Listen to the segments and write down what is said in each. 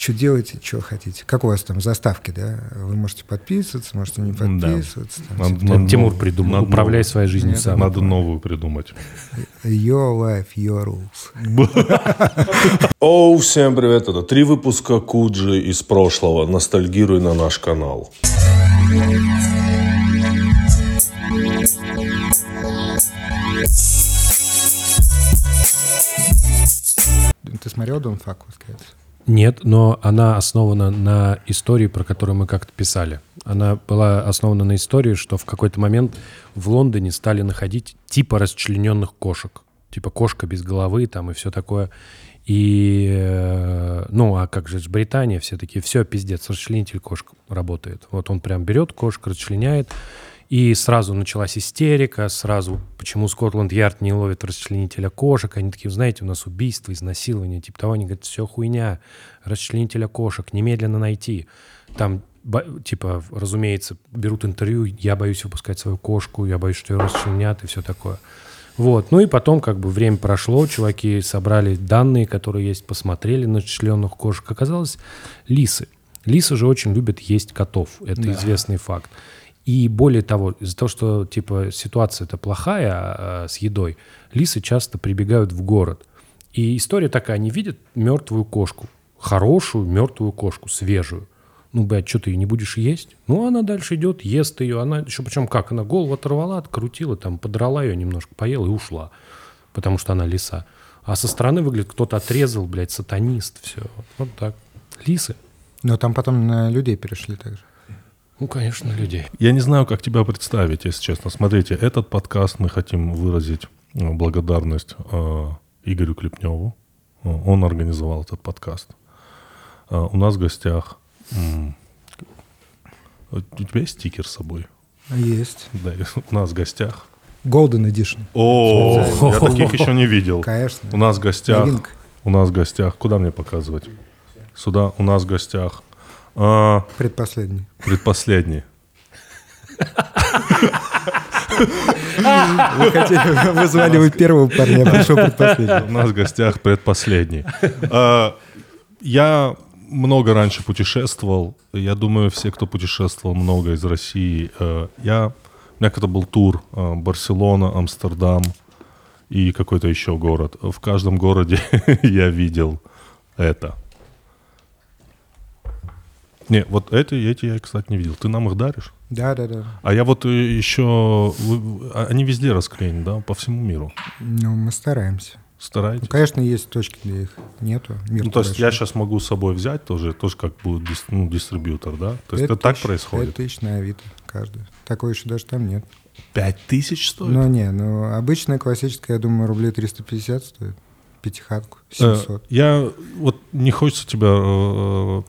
что делаете, что хотите. Как у вас там заставки, да? Вы можете подписываться, можете не подписываться. Да. Там, надо, надо, Тимур придумал, надо управляй своей жизнью Нет, сам. Надо новую придумать. Your life, your rules. Оу, всем привет, это три выпуска Куджи из прошлого. Ностальгируй на наш канал. Ты смотрел Fuck with Cats? Нет, но она основана на истории, про которую мы как-то писали. Она была основана на истории, что в какой-то момент в Лондоне стали находить типа расчлененных кошек. Типа кошка без головы там и все такое. И, э, ну, а как же Британия, все такие, все, пиздец, расчленитель кошек работает. Вот он прям берет кошку, расчленяет, и сразу началась истерика, сразу, почему Скотланд-Ярд не ловит расчленителя кошек. Они такие, знаете, у нас убийство, изнасилование, типа того. Они говорят, все хуйня, расчленителя кошек, немедленно найти. Там, типа, разумеется, берут интервью, я боюсь выпускать свою кошку, я боюсь, что ее расчленят и все такое. Вот. Ну и потом как бы время прошло, чуваки собрали данные, которые есть, посмотрели на членных кошек. Оказалось, лисы. Лисы же очень любят есть котов. Это да. известный факт. И более того, из-за того, что типа ситуация-то плохая а, с едой, лисы часто прибегают в город. И история такая, они видят мертвую кошку, хорошую мертвую кошку, свежую. Ну, блядь, что ты ее не будешь есть? Ну, она дальше идет, ест ее. Она еще причем как? Она голову оторвала, открутила, там, подрала ее немножко, поела и ушла. Потому что она лиса. А со стороны выглядит, кто-то отрезал, блядь, сатанист, все. Вот так. Лисы. Но там потом на людей перешли также. Ну, конечно, людей. Я не знаю, как тебя представить, если честно. Смотрите, этот подкаст мы хотим выразить э, благодарность э, Игорю Клепневу. Э, он организовал этот подкаст. Э, у нас в гостях... У тебя есть стикер с собой? Есть. Да, у нас в гостях Golden Edition. О, я таких еще не видел. Конечно. У нас в гостях. У нас в гостях. Куда мне показывать? Сюда. У нас в гостях а, предпоследний. Предпоследний. Вы хотели, вы звали вы первого парня, а пришел предпоследний. У нас в гостях предпоследний. А, я много раньше путешествовал. Я думаю, все, кто путешествовал много из России. Э, я, у меня когда был тур э, Барселона, Амстердам и какой-то еще город. В каждом городе я видел это. Не, вот эти, эти я, кстати, не видел. Ты нам их даришь? Да, да, да. А я вот э, еще... А, они везде расклеены, да, по всему миру? Ну, мы стараемся. Стараетесь? Ну, конечно, есть точки, где их нету. Мир ну, то есть я сейчас могу с собой взять тоже, тоже как будет дис, ну, дистрибьютор, да? То есть это тысяч, так происходит? 5 тысяч на Авито каждый. Такой еще даже там нет. 5 тысяч стоит? Ну, не, ну, обычная классическая, я думаю, рублей 350 стоит. Пятихатку, 700. Э, я, вот не хочется тебя э,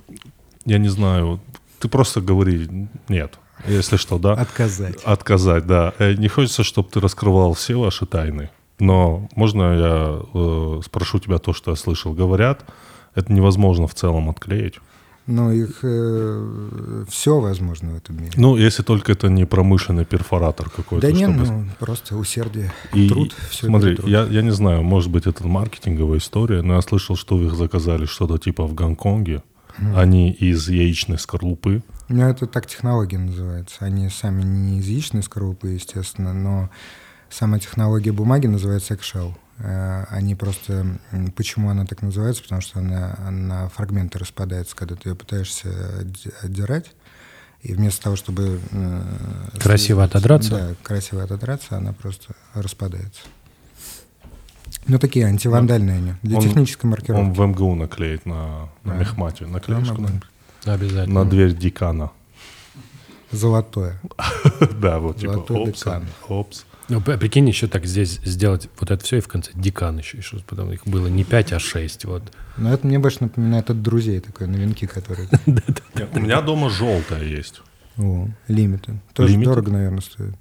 я не знаю, ты просто говори нет, если что, да? Отказать. Отказать, да. Э, не хочется, чтобы ты раскрывал все ваши тайны, но можно я э, спрошу тебя то, что я слышал? Говорят, это невозможно в целом отклеить. Ну, их э, все возможно в этом мире. Ну, если только это не промышленный перфоратор какой-то. Да нет, чтобы... ну, просто усердие, и, труд. Все смотри, труд. Я, я не знаю, может быть, это маркетинговая история, но я слышал, что вы их заказали что-то типа в Гонконге. Они из яичной скорлупы. Ну, это так технология называется. Они сами не из яичной скорлупы, естественно, но сама технология бумаги называется Eggshell. Э, они просто... Почему она так называется? Потому что она на фрагменты распадается, когда ты ее пытаешься отдирать. И вместо того, чтобы... Э, красиво отодраться? Да, красиво отодраться, она просто распадается. Ну, такие антивандальные они, для он, технической маркировки. Он в МГУ наклеит на, на да. мехмате. Наклеишь да, Обязательно. На дверь декана. Золотое. Да, вот типа опс, опс. Ну, прикинь, еще так здесь сделать вот это все, и в конце декан еще, еще потом их было не 5, а 6, вот. Ну, это мне больше напоминает от друзей такой, новинки, которые... У меня дома желтая есть. О, лимиты. Тоже дорого, наверное, стоит.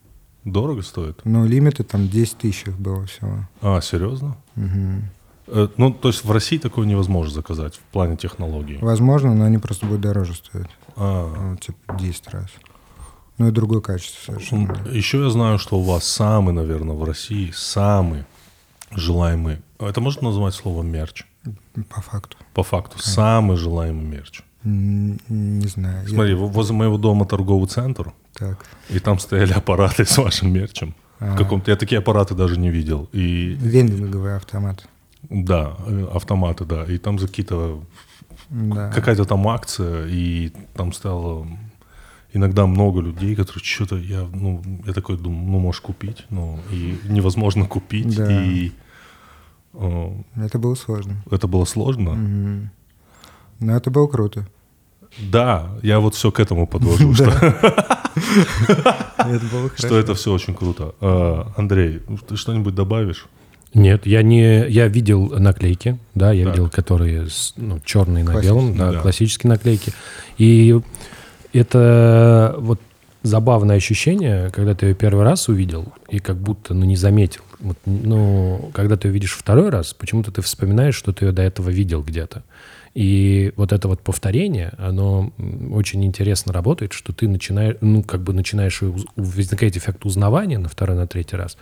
Дорого стоит? Ну, лимиты там 10 тысяч было всего. А, серьезно? Угу. Ну, то есть в России такое невозможно заказать в плане технологий? Возможно, но они просто будут дороже стоить. А. Ну, типа 10 раз. Ну и другое качество совершенно. Еще я знаю, что у вас самый, наверное, в России самый желаемый. Это можно назвать словом мерч? По факту. По факту. Самый желаемый мерч. Не знаю. Я- Смотри, в- возле моего дома торговый центр, Так. и там стояли аппараты с вашим мерчем. В каком-то, я такие аппараты даже не видел. И Вендинговый автомат. да, э, автоматы, да. И там за какие-то Да. какая-то там акция, и там стало иногда много людей, которые что-то я, ну, я такой думаю, ну, можешь купить, ну, и невозможно купить, Да. и э, Это было сложно. это было сложно. Мгм. Но это было круто. Да, я вот все к этому подвожу, что, что это все очень круто. Э, Андрей, ты что-нибудь добавишь? Нет, я не, я видел наклейки, да, я Так. видел, которые с- ну, черные на белом, Классические, да, да. классические наклейки. И это вот забавное ощущение, когда ты ее первый раз увидел и как будто, ну, не заметил. Вот, ну, когда ты ее видишь второй раз, почему-то ты вспоминаешь, что ты ее до этого видел где-то. И вот это вот повторение, оно очень интересно работает, что ты начинаешь, ну, как бы начинаешь, возникает эффект узнавания на второй, на третий раз.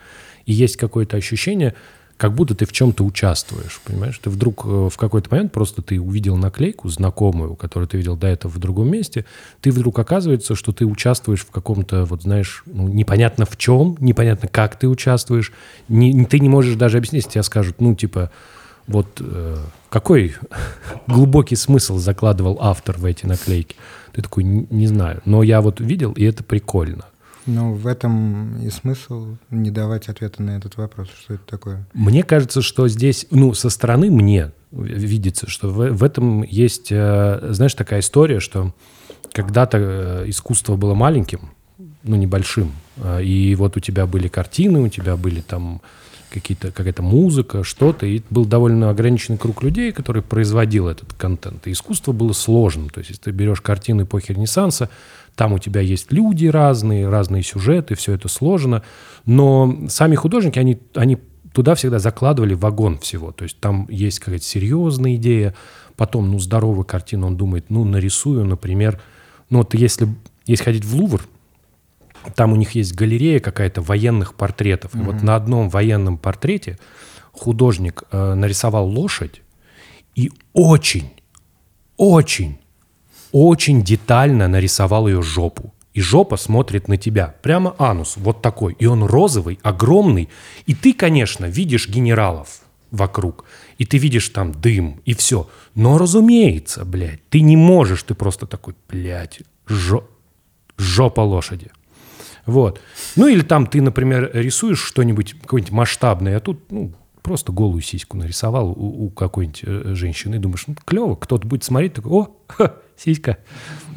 И есть какое-то ощущение, как будто ты в чем-то участвуешь, понимаешь? Ты вдруг э, в какой-то момент просто ты увидел наклейку знакомую, которую ты видел до этого в другом месте, ты вдруг оказывается, что ты участвуешь в каком-то, вот знаешь, ну, непонятно в чем, непонятно как ты участвуешь, не, ты не можешь даже объяснить, тебе скажут, ну, типа, вот э, какой глубокий смысл закладывал автор в эти наклейки? Ты такой, не, знаю, но я вот видел, и это прикольно. Ну, в этом и смысл не давать ответа на этот вопрос, что это такое. Мне кажется, что здесь, ну, со стороны мне видится, что в, в этом есть, э, знаешь, такая история, что когда-то э, искусство было маленьким, ну, небольшим, и вот у тебя были картины, у тебя были там какие-то, какая-то музыка, что-то, и был довольно ограниченный круг людей, который производил этот контент. И искусство было сложным. То есть, если ты берешь картины эпохи Ренессанса, там у тебя есть люди разные, разные сюжеты, все это сложно. Но сами художники, они, они туда всегда закладывали вагон всего. То есть там есть какая-то серьезная идея, потом, ну, здоровая картина, он думает, ну, нарисую, например, ну, вот если, если ходить в Лувр, там у них есть галерея какая-то военных портретов. И вот на одном военном портрете художник э, нарисовал лошадь и очень, очень, очень детально нарисовал ее жопу. И жопа смотрит на тебя. Прямо анус, вот такой. И он розовый, огромный. И ты, конечно, видишь генералов вокруг. И ты видишь там дым, и все. Но, разумеется, блядь, ты не можешь, ты просто такой, блядь, жо- жопа лошади. Вот. Ну или там ты, например, рисуешь что-нибудь какое-нибудь масштабное, а тут ну, просто голую сиську нарисовал у, у какой-нибудь э, женщины и думаешь, ну клево, кто-то будет смотреть, такой, о, ха, сиська.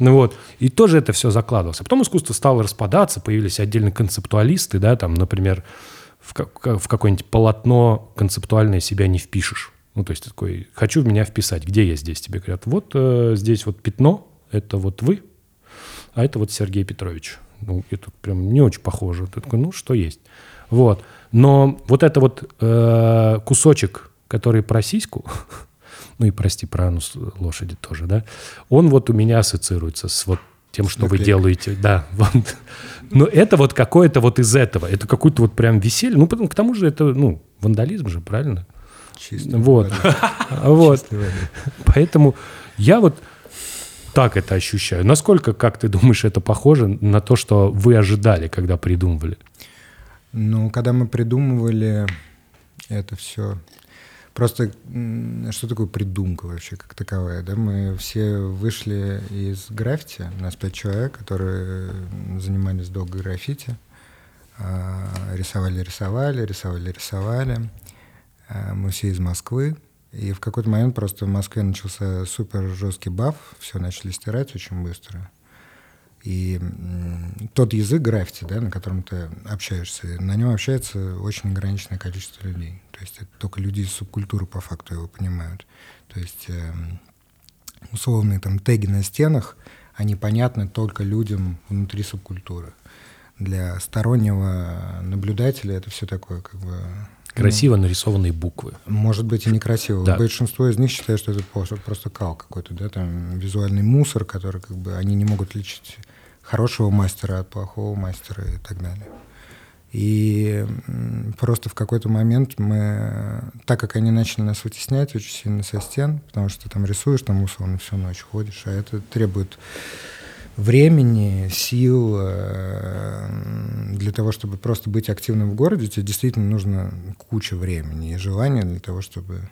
Ну вот. И тоже это все закладывалось. А потом искусство стало распадаться, появились отдельные концептуалисты, да, там, например, в, ка- в какое-нибудь полотно концептуальное себя не впишешь. Ну, то есть такой, хочу в меня вписать. Где я здесь? Тебе говорят, вот э, здесь вот пятно, это вот вы, а это вот Сергей Петрович. Ну, это прям не очень похоже. Ты такой, ну, что есть. Вот. Но вот это вот э, кусочек, который про сиську, ну и прости, про анус лошади тоже, да, он вот у меня ассоциируется с вот тем, что вы делаете. Да, вот. Но это вот какое-то вот из этого. Это какое-то вот прям веселье. Ну, потом, к тому же это, ну, вандализм же, правильно? Чисто. Вот. Вот. Поэтому я вот так это ощущаю. Насколько, как ты думаешь, это похоже на то, что вы ожидали, когда придумывали? Ну, когда мы придумывали это все, просто что такое придумка вообще как таковая, да? Мы все вышли из граффити, нас пять человек, которые занимались долго граффити, А, рисовали, рисовали, рисовали, рисовали. А, Мы все из Москвы, и в какой-то момент просто в Москве начался супер жесткий баф, все начали стирать очень быстро. И тот язык граффити, да, на котором ты общаешься, на нем общается очень ограниченное количество людей. То есть это только люди из субкультуры по факту его понимают. То есть эм, условные там теги на стенах, они понятны только людям внутри субкультуры. Для стороннего наблюдателя это все такое как бы... ну, Красиво нарисованные буквы. может быть и некрасиво. Да. Большинство из них считает, что это просто, кал какой-то, да, там визуальный мусор, который как бы они не могут отличить хорошего мастера от плохого мастера и так далее. И просто в какой-то момент мы, так как они начали нас вытеснять очень сильно со стен, потому что там рисуешь, там условно всю ночь ходишь, а это требует времени, сил э, для того, чтобы просто быть активным в городе, тебе действительно нужно куча времени и желания для того, чтобы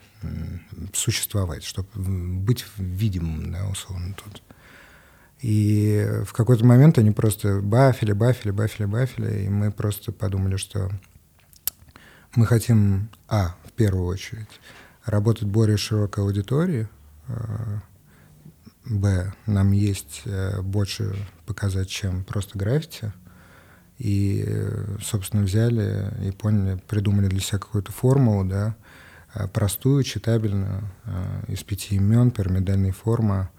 существовать, чтобы быть видимым, да, условно тут. И в какой-то момент они просто бафили, бафили, бафили, бафили, и мы просто подумали, что мы хотим, а, в первую очередь, работать более широкой аудитории, э, б, нам есть э, больше показать, чем просто граффити, и, собственно, взяли и поняли, придумали для себя какую-то формулу, да, э, простую, читабельную, из пяти имен, пирамидальная форма,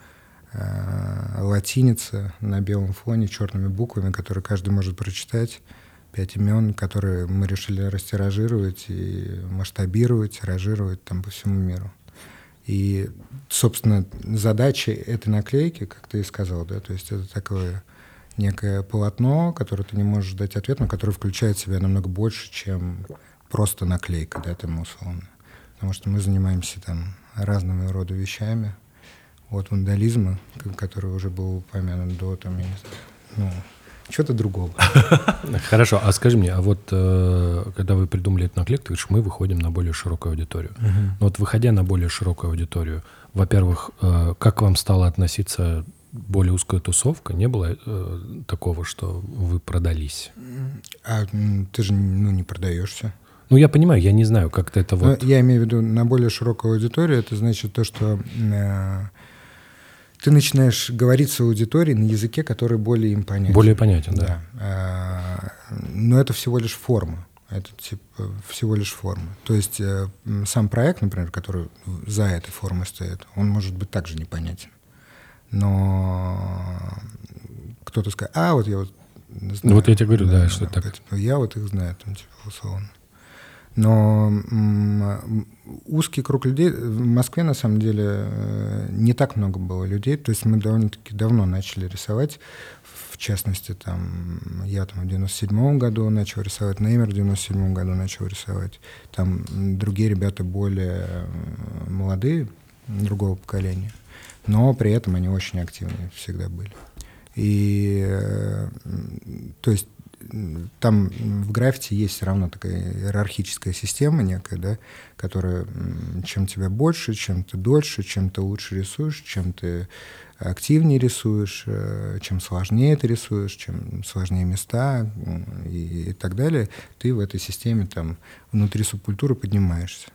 Э, латиница на белом фоне черными буквами, которые каждый может прочитать. Пять имен, которые мы решили растиражировать и масштабировать, тиражировать там по всему миру. И, собственно, задача этой наклейки, как ты и сказал, да, то есть это такое некое полотно, которое ты не можешь дать ответ, но которое включает в себя намного больше, чем просто наклейка, да, там условно. Потому что мы занимаемся там разными рода вещами, от вандализма, который уже был упомянут до, там, я не знаю, ну, чего-то другого. Хорошо, а скажи мне, а вот э, когда вы придумали эту наклейку, ты говоришь, мы выходим на более широкую аудиторию. Но вот выходя на более широкую аудиторию, во-первых, э, как вам стала относиться более узкая тусовка? Не было э, такого, что вы продались? А ты же ну, не продаешься. Ну, я понимаю, я не знаю, как-то это вот... Но я имею в виду на более широкую аудиторию, это значит то, что э, ты начинаешь говорить с аудиторией на языке, который более им понятен. Более понятен, да. да. А, но это всего лишь форма. Это типа всего лишь форма. То есть э, сам проект, например, который за этой формой стоит, он может быть также непонятен. Но кто-то скажет, а вот я вот знаю. Ну вот я тебе говорю, да, да что да, так. Типа, я вот их знаю, там, типа, условно. Но узкий круг людей в Москве на самом деле э, не так много было людей. То есть мы довольно-таки давно начали рисовать. В частности, там я там в 97 году начал рисовать, Неймер в 97 году начал рисовать. Там другие ребята более э, молодые, другого поколения. Но при этом они очень активные всегда были. И э, то есть там в граффити есть все равно такая иерархическая система некая, да, которая чем тебя больше, чем ты дольше, чем ты лучше рисуешь, чем ты активнее рисуешь, э, чем сложнее ты рисуешь, чем сложнее места и, и так далее, ты в этой системе там внутри субкультуры поднимаешься.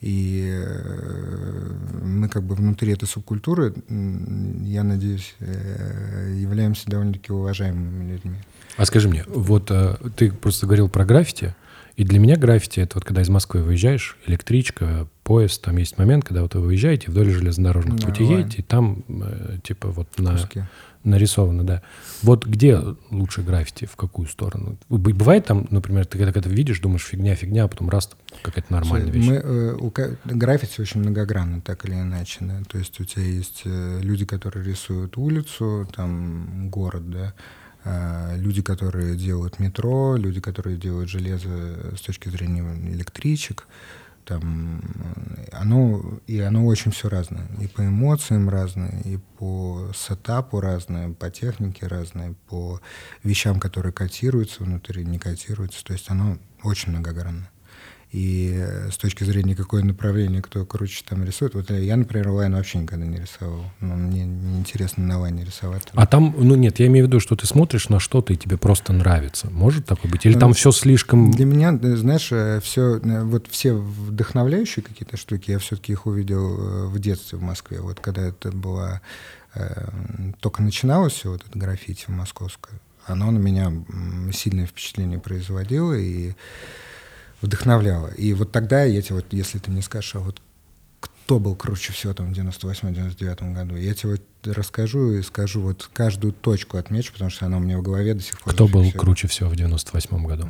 И э, мы как бы внутри этой субкультуры, я надеюсь, э, являемся довольно-таки уважаемыми людьми. А скажи мне, вот э, ты просто говорил про граффити, и для меня граффити — это вот когда из Москвы выезжаешь, электричка, поезд, там есть момент, когда вот вы выезжаете вдоль железнодорожных да, путей едете, и там э, типа вот на, нарисовано, да. Вот где лучше граффити, в какую сторону? Бывает там, например, ты когда это видишь, думаешь, фигня, фигня, а потом раз, какая-то нормальная вещь. Мы, э, у, граффити очень многогранно, так или иначе, да. То есть у тебя есть э, люди, которые рисуют улицу, там город, да, люди, которые делают метро, люди, которые делают железо с точки зрения электричек, там оно и оно очень все разное. И по эмоциям разное и по сетапу разное по технике разное по вещам которые котируются внутри не котируются. То есть оно очень многогранно и э, с точки зрения, какое направление кто круче там рисует. Вот я, например, лайн вообще никогда не рисовал. Но мне неинтересно на лайне рисовать. А там, ну нет, я имею в виду, что ты смотришь на что-то, и тебе просто нравится. Может такое быть? Или там все слишком... Для меня, знаешь, э, все, э, вот все вдохновляющие какие-то штуки, я все-таки их увидел в детстве в Москве. Вот когда это было... Только начиналось все вот это граффити в московское, оно на меня сильное впечатление производило, и вдохновляло. И вот тогда я тебе, вот, если ты мне скажешь, а вот кто был круче всего там в 98-99 году, я тебе вот расскажу и скажу вот каждую точку отмечу, потому что она у меня в голове до сих пор. Кто был круче всего в 98 году?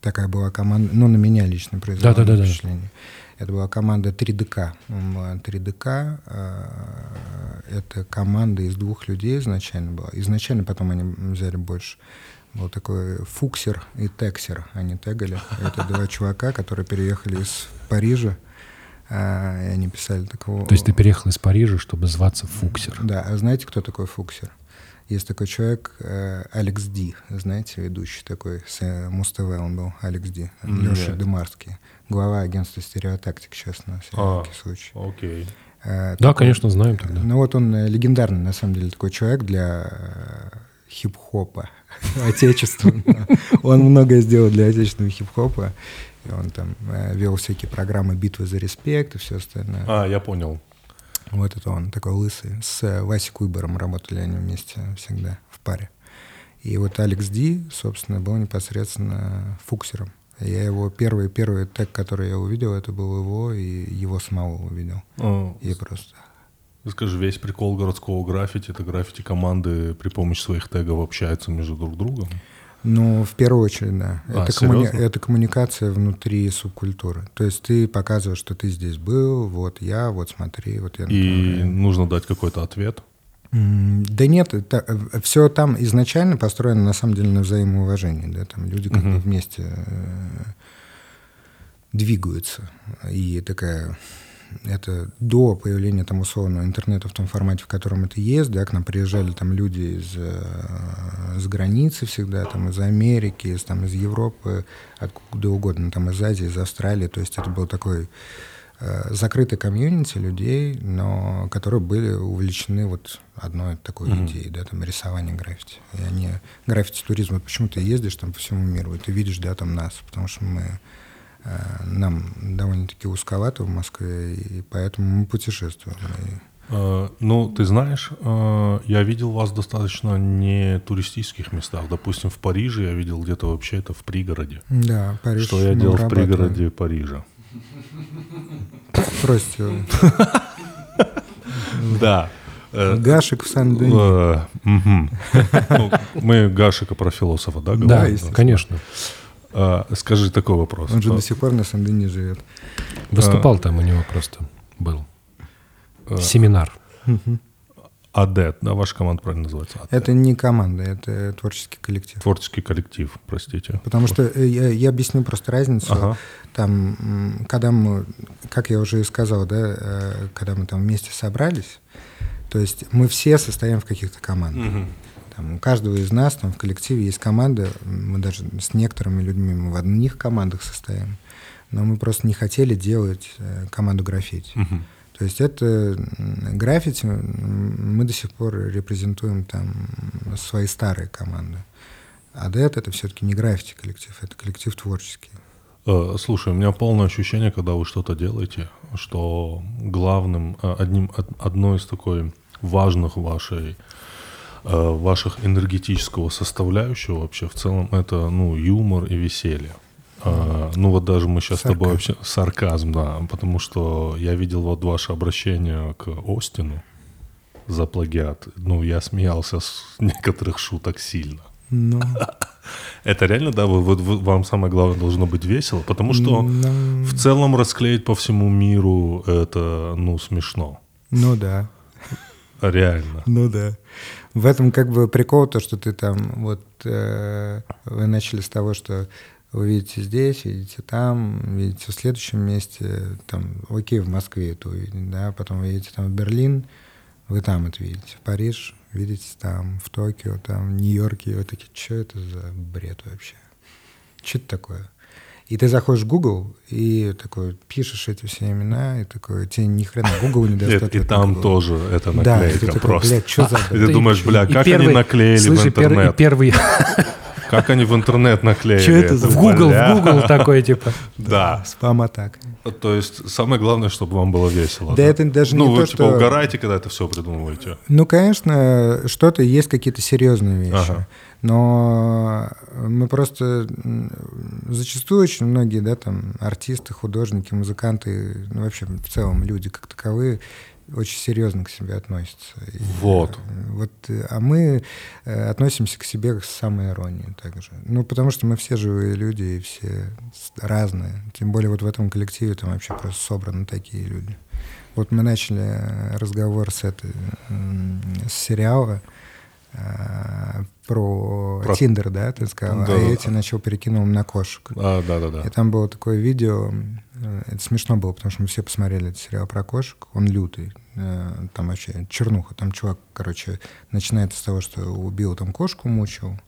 Такая была команда, ну, на меня лично произвела да, да, да, впечатление. Да. Это была команда 3ДК. 3ДК э, это команда из двух людей изначально была. Изначально потом они взяли больше. Был такой Фуксер и Тексер, они тегали. Это два чувака, которые переехали из Парижа, а, и они писали такого... То есть ты переехал из Парижа, чтобы зваться Фуксер? Да, а знаете, кто такой Фуксер? Есть такой человек, э, Алекс Ди, знаете, ведущий такой, с э, Муз-ТВ он был, Алекс Ди, Леша. Демарский, глава агентства «Стереотактик» сейчас на А, всякий случай. окей. Э, Да, такой- конечно, знаем тогда. Ну вот он легендарный, на самом деле, такой человек для хип-хопа отечественного. Он многое сделал для отечественного хип-хопа. И он там э, вел всякие программы «Битвы за респект» и все остальное. А, я понял. Вот это он, такой лысый. С э, Васей Куйбером работали они вместе всегда в паре. И вот Алекс Ди, собственно, был непосредственно фуксером. Я его первый первый тег, который я увидел, это был его, и его самого увидел. А, И просто... Скажи, весь прикол городского граффити, это граффити команды при помощи своих тегов общаются между друг другом. Ну, в первую очередь, да. А, это, коммуни- это коммуникация внутри субкультуры. То есть ты показываешь, что ты здесь был, вот я, вот смотри, вот я. И нужно дать какой-то ответ. Да нет, все там изначально построено на самом деле на взаимоуважении, да, там люди как бы вместе э, двигаются. И такая это до появления там условного интернета в том формате, в котором это есть, да, к нам приезжали там люди из, э, с границы всегда, там из Америки, из, там, из Европы, откуда угодно, там из Азии, из Австралии, то есть это был такой э, закрытый комьюнити людей, но которые были увлечены вот одной такой Мгм. идеей, да, там рисование граффити. И они граффити-туризм, вот почему ты ездишь там по всему миру, и ты видишь, да, там нас, потому что мы э, нам довольно-таки узковато в Москве, и поэтому мы путешествуем. Э, Ну, ты знаешь, э, я видел вас достаточно не туристических местах. Допустим, в Париже я видел где-то вообще это в пригороде. Да, Париж. Что я делал в пригороде Парижа. Бросьте. Да. Э, Гашек в Сан-Дени. э. Ну, Мы Гашика про философа, да, Да, говорим? естественно. конечно. А, Скажи такой вопрос. Он же А, до сих пор на Сан-Дени живет. Выступал там у него просто был. э, Семинар. АДЭТ, да, ваша команда правильно называется? АДЭТ. Это не команда, это творческий коллектив. Творческий коллектив, простите. Потому что э, я, я объясню просто разницу. Ага. Там, когда мы, как я уже и сказал, да, э, когда мы там вместе собрались, то есть мы все состоим в каких-то командах. Мгм. Там, у каждого из нас там в коллективе есть команда, мы даже с некоторыми людьми мы в одних командах состоим, но мы просто не хотели делать э, команду граффити. Мгм. То есть это граффити, мы до сих пор репрезентуем там свои старые команды. А ДЭТ это все-таки не граффити коллектив, это коллектив творческий. Э, Слушай, у меня полное ощущение, когда вы что-то делаете, что главным, э, одним, од- одной из такой важных вашей ваших энергетического составляющего вообще в целом это ну юмор и веселье. А, ну вот даже мы сейчас с тобой Сарказм. вообще сарказм, да, потому что я видел вот ваше обращение к Остину за плагиат. Ну я смеялся с некоторых шуток сильно. Ну, Это реально, да, вы, вы- вам самое главное должно быть весело, потому что ну, в целом расклеить по всему миру это, ну, смешно. ну да, Реально. ну да. В этом как бы прикол то, что ты там, вот э, вы начали с того, что вы видите здесь, видите там, видите в следующем месте, там, окей, в Москве это увидеть, да, потом вы едете там в Берлин, вы там это видите, в Париж видите там, в Токио, там, в Нью-Йорке, и вы такие, что это за бред вообще? Что это такое? И ты заходишь в Google и такой пишешь эти все имена, и такой, тебе ни хрена Google не даст и там тоже это Да, наклейка такой, просто. блядь, что за... И ты думаешь, бля, как они наклеили в интернет? первый Как они в интернет наклеили? Чё это за- в Google, Бля. в Google такой, типа. Да. Спам-атака. То есть самое главное, чтобы вам было весело. Да это даже ну, не вы то, типа что- угораете, когда это все придумываете. Ну, конечно, что-то есть какие-то серьезные вещи. Но мы просто зачастую очень многие, да, там, артисты, художники, музыканты, ну, вообще в целом люди как таковые очень серьезно к себе относятся. И, Вот. э, вот, э, а мы э, относимся к себе с самой иронией также. Ну, потому что мы все живые люди и все разные. Тем более вот в этом коллективе там вообще просто собраны такие люди. Вот мы начали э, разговор с этой, с сериала э, про, Про- Тиндер, да, ты сказал, Да. а я тебе начал перекинул на кошек. А, да-да-да. И там было такое видео, э, это смешно было, потому что мы все посмотрели этот сериал про кошек, он лютый, э, там вообще чернуха, там чувак, короче, начинает с того, что убил там кошку, мучил,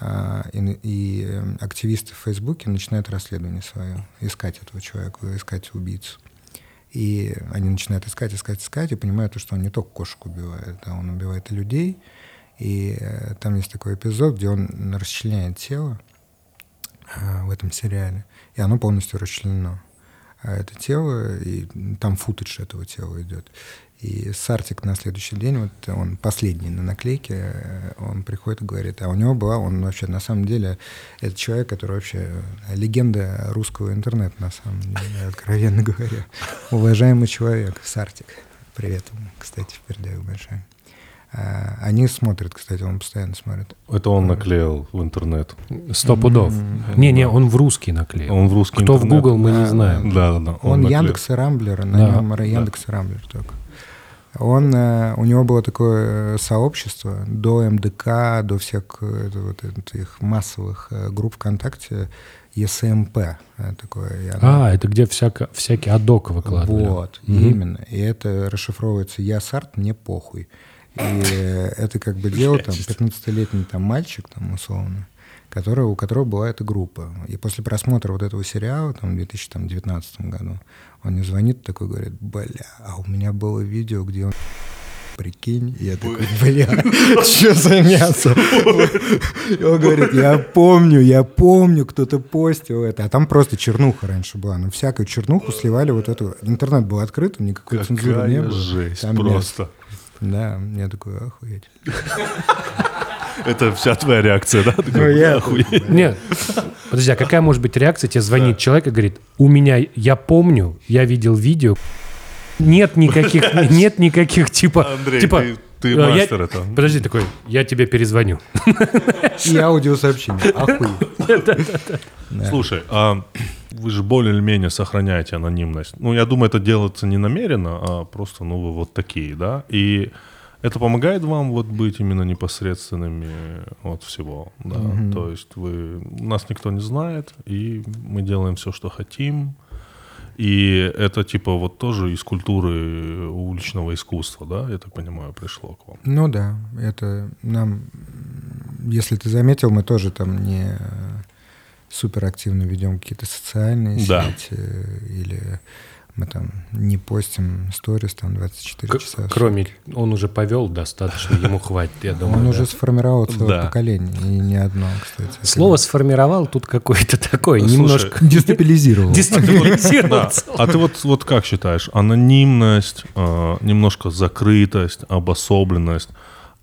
а, и, и э, активисты в Фейсбуке начинают расследование свое, искать этого человека, искать убийцу. И они начинают искать, искать, искать, и понимают, что он не только кошек убивает, а он убивает и людей. И э, там есть такой эпизод, где он расчленяет тело а, в этом сериале, и оно полностью расчленено. А это тело, и там футаж этого тела идет. И Сартик на следующий день, вот он последний на наклейке, э, он приходит и говорит, а у него была, он вообще на самом деле, это человек, который вообще э, легенда русского интернета, на самом деле, откровенно говоря. Уважаемый человек, Сартик, привет кстати, передаю большое. А, Они смотрят, кстати, он постоянно смотрит. Это он наклеил в интернет. Сто пудов. Не-не, он в русский наклеил. Он в русский Кто в интернет. Google, мы не Да, знаем. Да-да-да. Он, наклеил. Яндекс и Рамблер, на Да, нем да. Яндекс и Рамблер только. Он, э, у него было такое э, сообщество до МДК, до всех э, вот этих массовых э, групп ВКонтакте, ЕСМП э, такое. оно- А, это где всяко, всякий адок выкладывали. Вот, Мгм. именно. И это расшифровывается «Я Сарт, мне похуй». И это как бы делал там 15-летний там мальчик, там условно, который, у которого была эта группа. И после просмотра вот этого сериала, там, в 2019 году, он мне звонит такой, говорит, бля, а у меня было видео, где он прикинь, я такой, бля, что за мясо? И он говорит, я помню, я помню, кто-то постил это. А там просто чернуха раньше была. Ну, всякую чернуху сливали вот эту. Интернет был открыт, никакой цензуры не было. жесть Там просто. Да, я такой, охуеть. Это вся твоя реакция, да? Ну, я- «Охуеть». Нет, подожди, а какая может быть реакция? Тебе звонит человек и говорит, у меня, я помню, я видел видео, нет никаких, нет никаких, типа, Андрей, типа, ты- ты э, я- мастер этого. Подожди, такой, я тебе перезвоню. И аудиосообщение. Да. Слушай, а вы же более или менее сохраняете анонимность. Ну, я думаю, это делается не намеренно, а просто, ну, вы вот такие, да? И это помогает вам вот быть именно непосредственными от всего, да? То есть вы... Нас никто не знает, и мы делаем все, что хотим. И это, типа, вот тоже из культуры уличного искусства, да, я так понимаю, пришло к вам. Ну да, это нам, если ты заметил, мы тоже там не супер активно ведем какие-то социальные Да. сети или мы там не постим сторис там 24 К- часа. в Кроме, он уже повел достаточно, ему хватит, я думаю. Он да. уже сформировал целое Да. поколение, и не одно, кстати. Слово сформировал тут какое-то такое, Слушай, немножко дестабилизировал. дестабилизировал. А ты вот, вот как считаешь, анонимность, э, немножко закрытость, обособленность,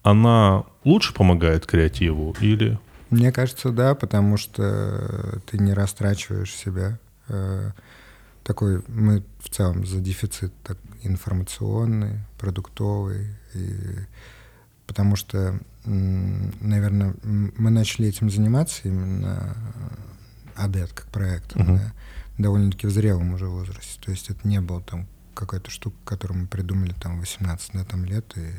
она лучше помогает креативу или... Мне кажется, да, потому что ты не растрачиваешь себя. Такой, мы в целом за дефицит так, информационный, продуктовый. И, потому что, наверное, мы начали этим заниматься именно э, АДЭТ как проектом, Мгм. да, довольно-таки в зрелом уже возрасте. То есть это не было там какая-то штука, которую мы придумали там 18 да, там, лет и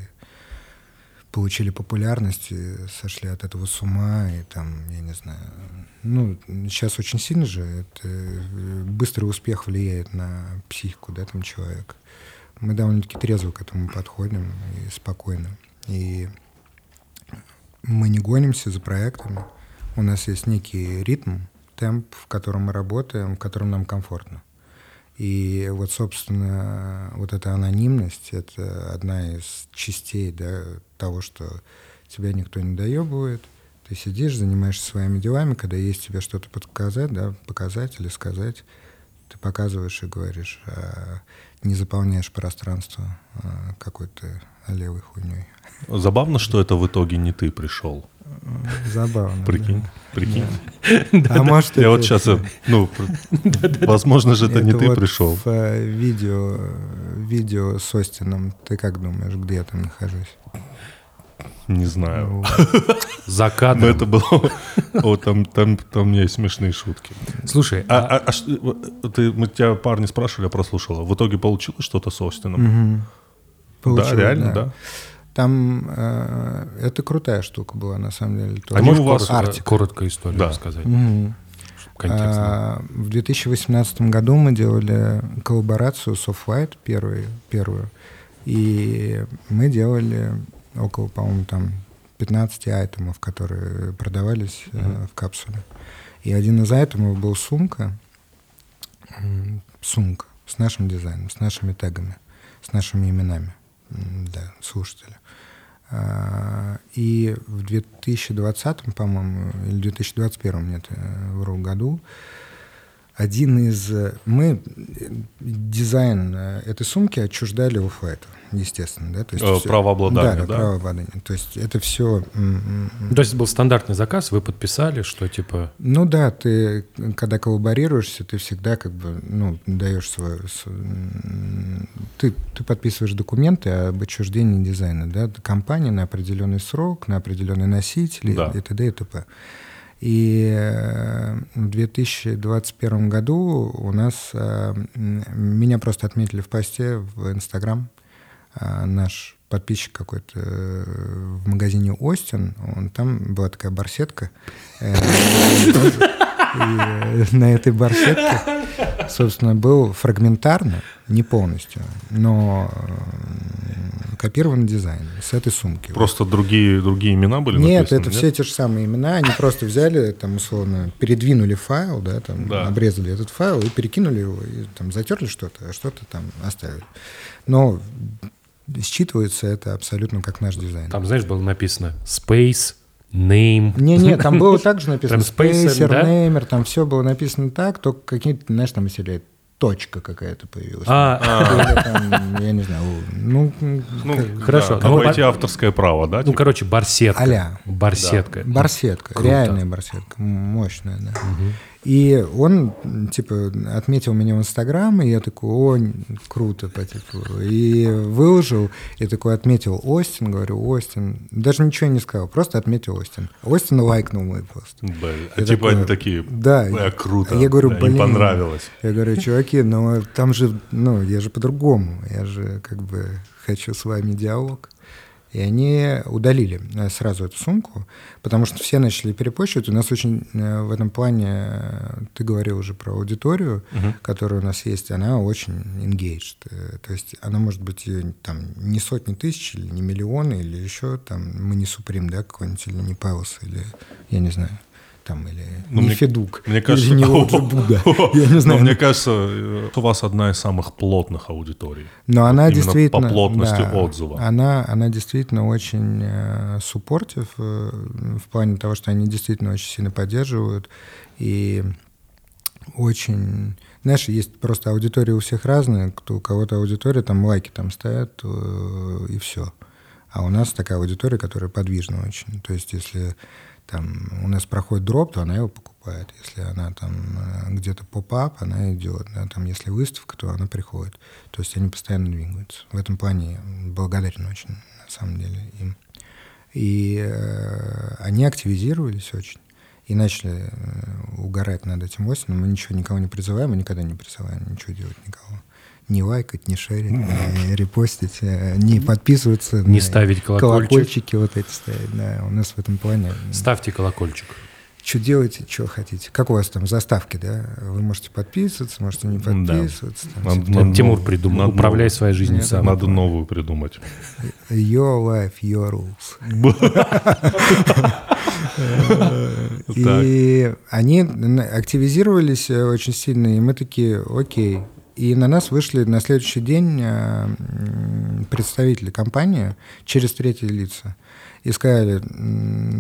получили популярность и сошли от этого с ума, и там, я не знаю, ну, сейчас очень сильно же это э, быстрый успех влияет на психику, да, там человека. Мы довольно-таки трезво к этому подходим и спокойно. И мы не гонимся за проектами. У нас есть некий ритм, темп, в котором мы работаем, в котором нам комфортно. И вот, собственно, вот эта анонимность — это одна из частей да, того, что тебя никто не доебывает. Ты сидишь, занимаешься своими делами, когда есть тебе что-то показать, да, показать или сказать, ты показываешь и говоришь, а не заполняешь пространство а, какой-то левой хуйней. Забавно, что это в итоге не ты пришел. Забавно. Прикинь, да. прикинь. А может, Я вот сейчас, ну, возможно же это не ты вот пришел. В э, видео, видео с Остином, ты как думаешь, где я там нахожусь? Не знаю. Вот. За Но кадром. это было... О, там, там, там есть смешные шутки. Слушай, А, а- а- а ты, мы тебя парни спрашивали, я прослушала. В итоге получилось что-то с Остином? Да, Получилось, реально, да. Там э, это крутая штука была, на самом деле. А можешь у вас коротко, коротко историю Да. рассказать? Знал. А, В 2018 году мы делали коллаборацию с Off-White, первую, первую. И мы делали около, по-моему, там 15 айтемов, которые продавались э, в капсуле. И один из айтемов был сумка, сумка с нашим дизайном, с нашими тегами, с нашими именами для слушателя. А, И в 2020, по-моему, или 2021, нет, э, вру, году, один из... э, Мы э, дизайн э, этой сумки отчуждали у Флайта, естественно. Да? То Э, всё- правообладание, да? да? правообладание. То есть это все... То есть был стандартный заказ, вы подписали, что типа... Ну да, ты, когда коллаборируешься, ты всегда как бы, ну, даешь свою... с- м, Ты, ты подписываешь документы об отчуждении дизайна, да, компания на определенный срок, на определенный носитель Да. и т.д. и т.п. И э, в 2021 году у нас... э, Меня просто отметили в посте в Инстаграм. А, Наш подписчик какой-то э, в магазине Остин, он, там была такая барсетка. Э, э, на этой барсетке, собственно, был фрагментарно, не полностью, но копированный дизайн с этой сумки. Просто другие, другие имена были Нет, написаны, это все те же самые имена. Они просто взяли, там, условно, передвинули файл, да, там, Да. обрезали этот файл и перекинули его, и там затерли что-то, а что-то там оставили. Но считывается это абсолютно как наш дизайн. Там, знаешь, было написано Space, Name. Не-не, там было также написано Spacer, да? Namer, там все было написано так, только какие-то, знаешь, там если точка какая-то появилась. А, Или там, я не знаю, ну, Ну, как- Хорошо, Да, ну, обойти авторское право, да? ну, типа? короче, барсетка. А-ля. Барсетка. Барсетка, Круто. реальная барсетка, мощная, да. И он, типа, отметил меня в Инстаграм, и я такой, о, круто, по типу. И выложил, и такой отметил Остин, говорю, Остин. Даже ничего не сказал, просто отметил Остин. Остин лайкнул мой пост. Блин, а Я типа такой, они такие, да. «Бля, круто, Я говорю, да, им блин. понравилось. Я говорю, чуваки, ну там же, ну, я же по-другому, я же как бы хочу с вами диалог. И они удалили э, сразу эту сумку, потому что все начали перепощивать. У нас очень э, в этом плане, э, ты говорил уже про аудиторию, которая у нас есть, она очень engaged. То есть она может быть там не сотни тысяч, или не миллионы, или еще там мы не Суприм, да, какой-нибудь, или не Паус, или я не знаю, там, или Ну, не мне- Федук, Мне кажется, или не Оджи Будда. Я не Но знаю, мне кажется, э, у вас одна из самых плотных аудиторий. Но она действительно... по плотности да, отзыва. Она, она действительно очень суппортив в плане того, что они действительно очень сильно поддерживают. И очень... Знаешь, есть просто аудитория у всех разная. Кто, у кого-то аудитория, там лайки там стоят, э, и все. А у нас такая аудитория, которая подвижна очень. То есть если там у нас проходит дроп, то она его покупает. Если она там э, где-то поп-ап, она идет. Да? Там, если выставка, то она приходит. То есть они постоянно двигаются. В этом плане благодарен очень, на самом деле, им. И э, они активизировались очень. И начали э, угорать над этим осенью. Мы ничего никого не призываем, мы никогда не призываем ничего делать никого. Не лайкать, не шерить, не репостить, э, не подписываться. Не на ставить колокольчик. Колокольчики вот эти ставить, да. У нас в этом плане Ставьте колокольчик. что делаете, что хотите. Как у вас там заставки, да? Вы можете подписываться, можете не Да. подписываться. там Надо- надо Тимур придумал. надо Управляй новую- своей жизнью Нет, сам. Надо новую придумать. Your life, your rules. И они активизировались э, очень сильно, и мы такие, окей. И на нас вышли на следующий день э, представители компании через третьи лица. И сказали,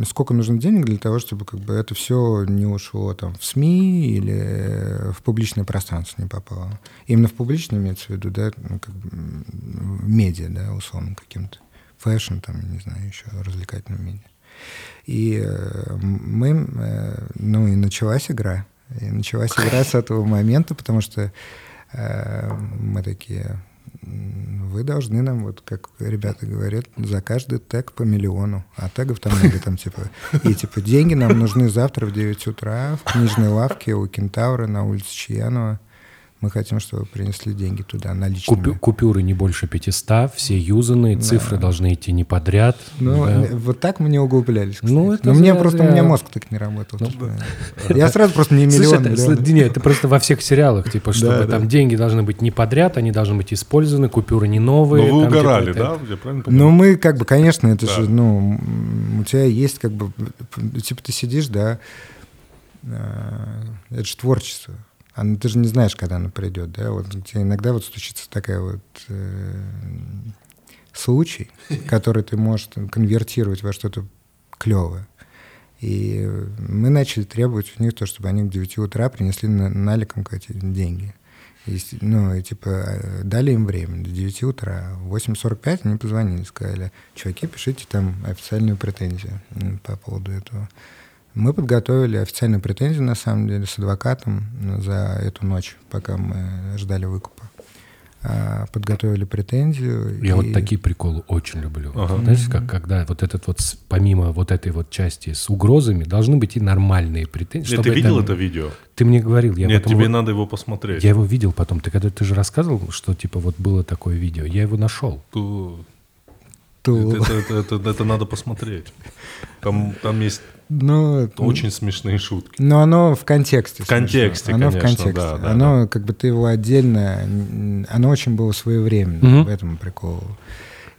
сколько нужно денег для того, чтобы как бы это все не ушло там, в СМИ или в публичное пространство не попало. Именно в публичное имеется в виду, да, ну, как бы, медиа, да, условно каким-то. Фэшн, там, не знаю, еще развлекательным медиа. И э, мы, э, ну и началась игра. И началась игра с этого момента, потому что мы такие, «М, вы должны нам, вот как ребята говорят, за каждый тег по миллиону. А тегов там много, там типа, и типа деньги нам нужны завтра в 9 утра в книжной лавке у Кентавра на улице Чаянова. Мы хотим, чтобы вы принесли деньги туда наличными. Купю- купюры не больше 500, все юзанные, цифры должны идти не подряд. Ну, Да. вот так мы не углублялись. Кстати. Ну, это Но мне просто зря. у меня мозг так не работал. типа. Я сразу просто не миллион. нет, это просто во всех сериалах, типа, чтобы Да, там да. деньги должны быть не подряд, они должны быть использованы, купюры не новые. Но вы типа, угорали, да? Ну, мы как бы, конечно, это Да. же, ну, у тебя есть как бы, типа ты сидишь, да, э, это же творчество. А ну, ты же не знаешь, когда оно придет, да, вот иногда вот случится такая вот э, случай, который ты можешь там конвертировать во что-то клевое. И мы начали требовать у них то, чтобы они к 9 утра принесли на, наликом какие-то деньги. И ну, и типа э, дали им время до 9 утра. В 8.45 они позвонили, сказали, чуваки, пишите там официальную претензию по поводу этого. Мы подготовили официальную претензию, на самом деле, с адвокатом м, за эту ночь, пока мы ждали выкупа. А, Подготовили претензию. Я вот и- такие приколы очень люблю. Ага. Знаете, как когда вот этот вот, помимо вот этой вот части с угрозами, должны быть и нормальные претензии. Нет, ты видел это- это видео? Ты мне говорил, я Нет, потом тебе его- надо его посмотреть. Я его видел потом. Ты когда ты же рассказывал, что типа вот было такое видео. Я его нашел. Ту- Ту- Это, это- это- это- это надо посмотреть. Там, там есть Ну, очень смешные шутки. Но оно в контексте. В контексте, смешно. Оно в конечно, контексте. да, да, оно как бы ты его отдельно, оно очень было своевременно, Мгм. в этом прикол.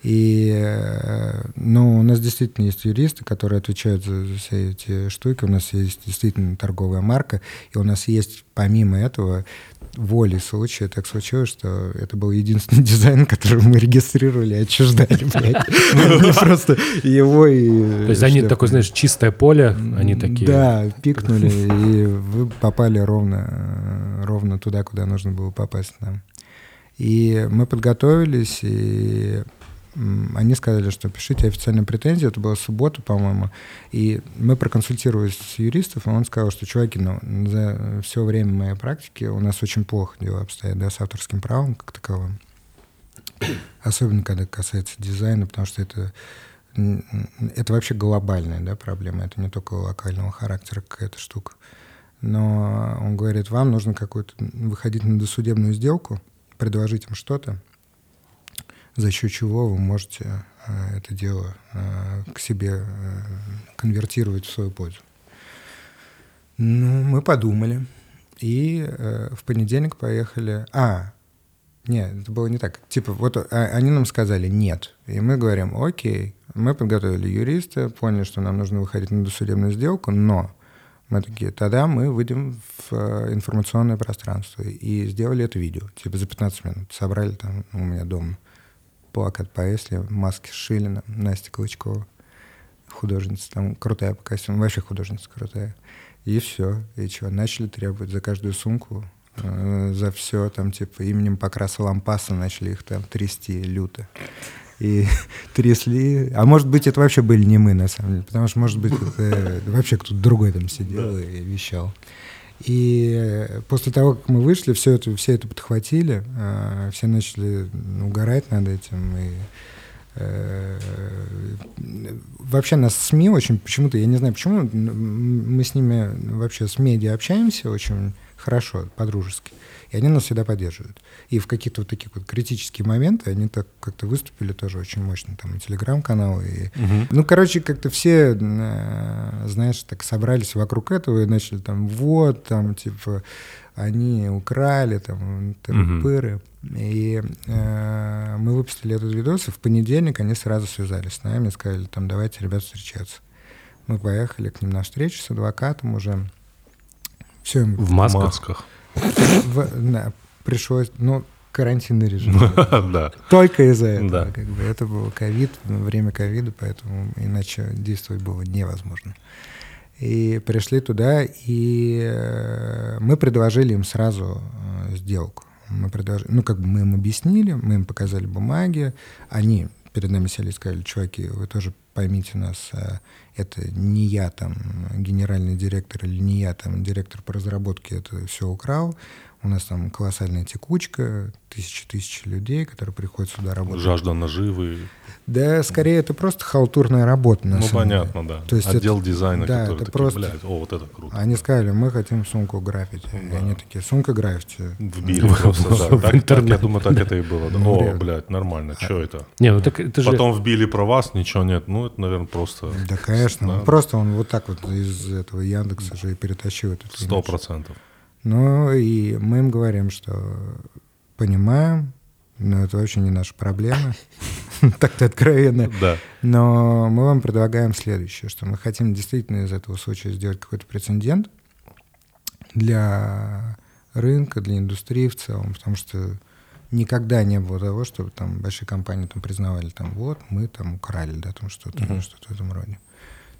И, э, ну, у нас действительно есть юристы, которые отвечают за, за все эти штуки. У нас есть действительно торговая марка, и у нас есть помимо этого волей случая так случилось, что это был единственный дизайн, который мы регистрировали и отчуждали, блядь. Просто его и... То есть они такое, знаешь, чистое поле, они такие. да, пикнули, и вы попали ровно, э, ровно туда, куда нужно было попасть нам. И мы подготовились, и они сказали, что пишите официальную претензию, это была суббота, по-моему, и мы проконсультировались с юристом, и он сказал, что, чуваки, ну, за все время моей практики у нас очень плохо дела обстоят, да, с авторским правом как таковым. Особенно, когда касается дизайна, потому что это это вообще глобальная да, проблема, это не только локального характера какая-то штука. Но он говорит, вам нужно какую-то выходить на досудебную сделку, предложить им что-то, за счет чего вы можете э, это дело э, к себе э, конвертировать в свою пользу. Ну, мы подумали. И в понедельник поехали. А, нет, это было не так. Типа, вот они нам сказали нет. И мы говорим, окей. Мы подготовили юриста, поняли, что нам нужно выходить на досудебную сделку, но мы такие, тогда мы выйдем в информационное пространство. И сделали это видео, типа за 15 минут. Собрали там у меня дома плакат повесили, маски сшили нам, Настя Клычкова, художница, там крутая по костюму, вообще художница крутая. И все. И что, начали требовать за каждую сумку, э, за все, там, типа, именем Покраса Лампаса начали их там трясти люто. И трясли. А может быть, это вообще были не мы, на самом деле, потому что, может быть, это вообще кто-то другой там сидел и вещал. И э, после того, как мы вышли, все это, все это подхватили, э, все начали ну, угорать над этим. И, э, вообще нас СМИ очень почему-то, я не знаю почему, мы с ними вообще с медиа общаемся очень хорошо, по-дружески. И они нас всегда поддерживают. И в какие-то вот такие вот критические моменты они так как-то выступили тоже очень мощно. Там и телеграм-канал, и... Ну, короче, как-то все, э, знаешь, так собрались вокруг этого и начали там, вот, там, типа, они украли, там, тыры-пыры. И э, мы выпустили этот видос, и в понедельник они сразу связались с нами и сказали, там, давайте, ребят, встречаться. Мы поехали к ним на встречу с адвокатом уже. Все, им В В масках. масках. в- да, пришлось, ну, карантинный режим. Да. Только из-за этого. Да. Как бы, это был ковид, время ковида, поэтому иначе действовать было невозможно. И пришли туда, и э, мы предложили им сразу э, сделку. Мы предложили, ну, как бы мы им объяснили, мы им показали бумаги, они перед нами сели и сказали, чуваки, вы тоже поймите нас, э, это не я там генеральный директор или не я там директор по разработке это все украл, У нас там колоссальная текучка, тысячи-тысячи людей, которые приходят сюда работать. Жажда наживы. Да, скорее это просто халтурная работа. На Ну, самом деле. понятно, да. То есть Отдел это- дизайна, да, который это такие, просто- блядь, о, вот это круто. Они сказали, мы хотим сумку граффити. И они такие, сумка граффити. Вбили просто, да. в Так- так, я интернет. думаю, так это и было. да. Ну, О, реально. блядь, нормально, что это? Не, ну так это же... Потом вбили про вас, ничего нет. Ну, это, наверное, просто Да, конечно. Да. Он Просто он вот так вот из этого Яндекса же и перетащил этот сто процентов. Ну и мы им говорим, что понимаем, но это вообще не наша проблема. Так-то откровенно. Да. Но мы вам предлагаем следующее, что мы хотим действительно из этого случая сделать какой-то прецедент для рынка, для индустрии в целом, потому что никогда не было того, чтобы там большие компании там признавали, там, вот, мы там украли, да, там что-то, или что-то в этом роде.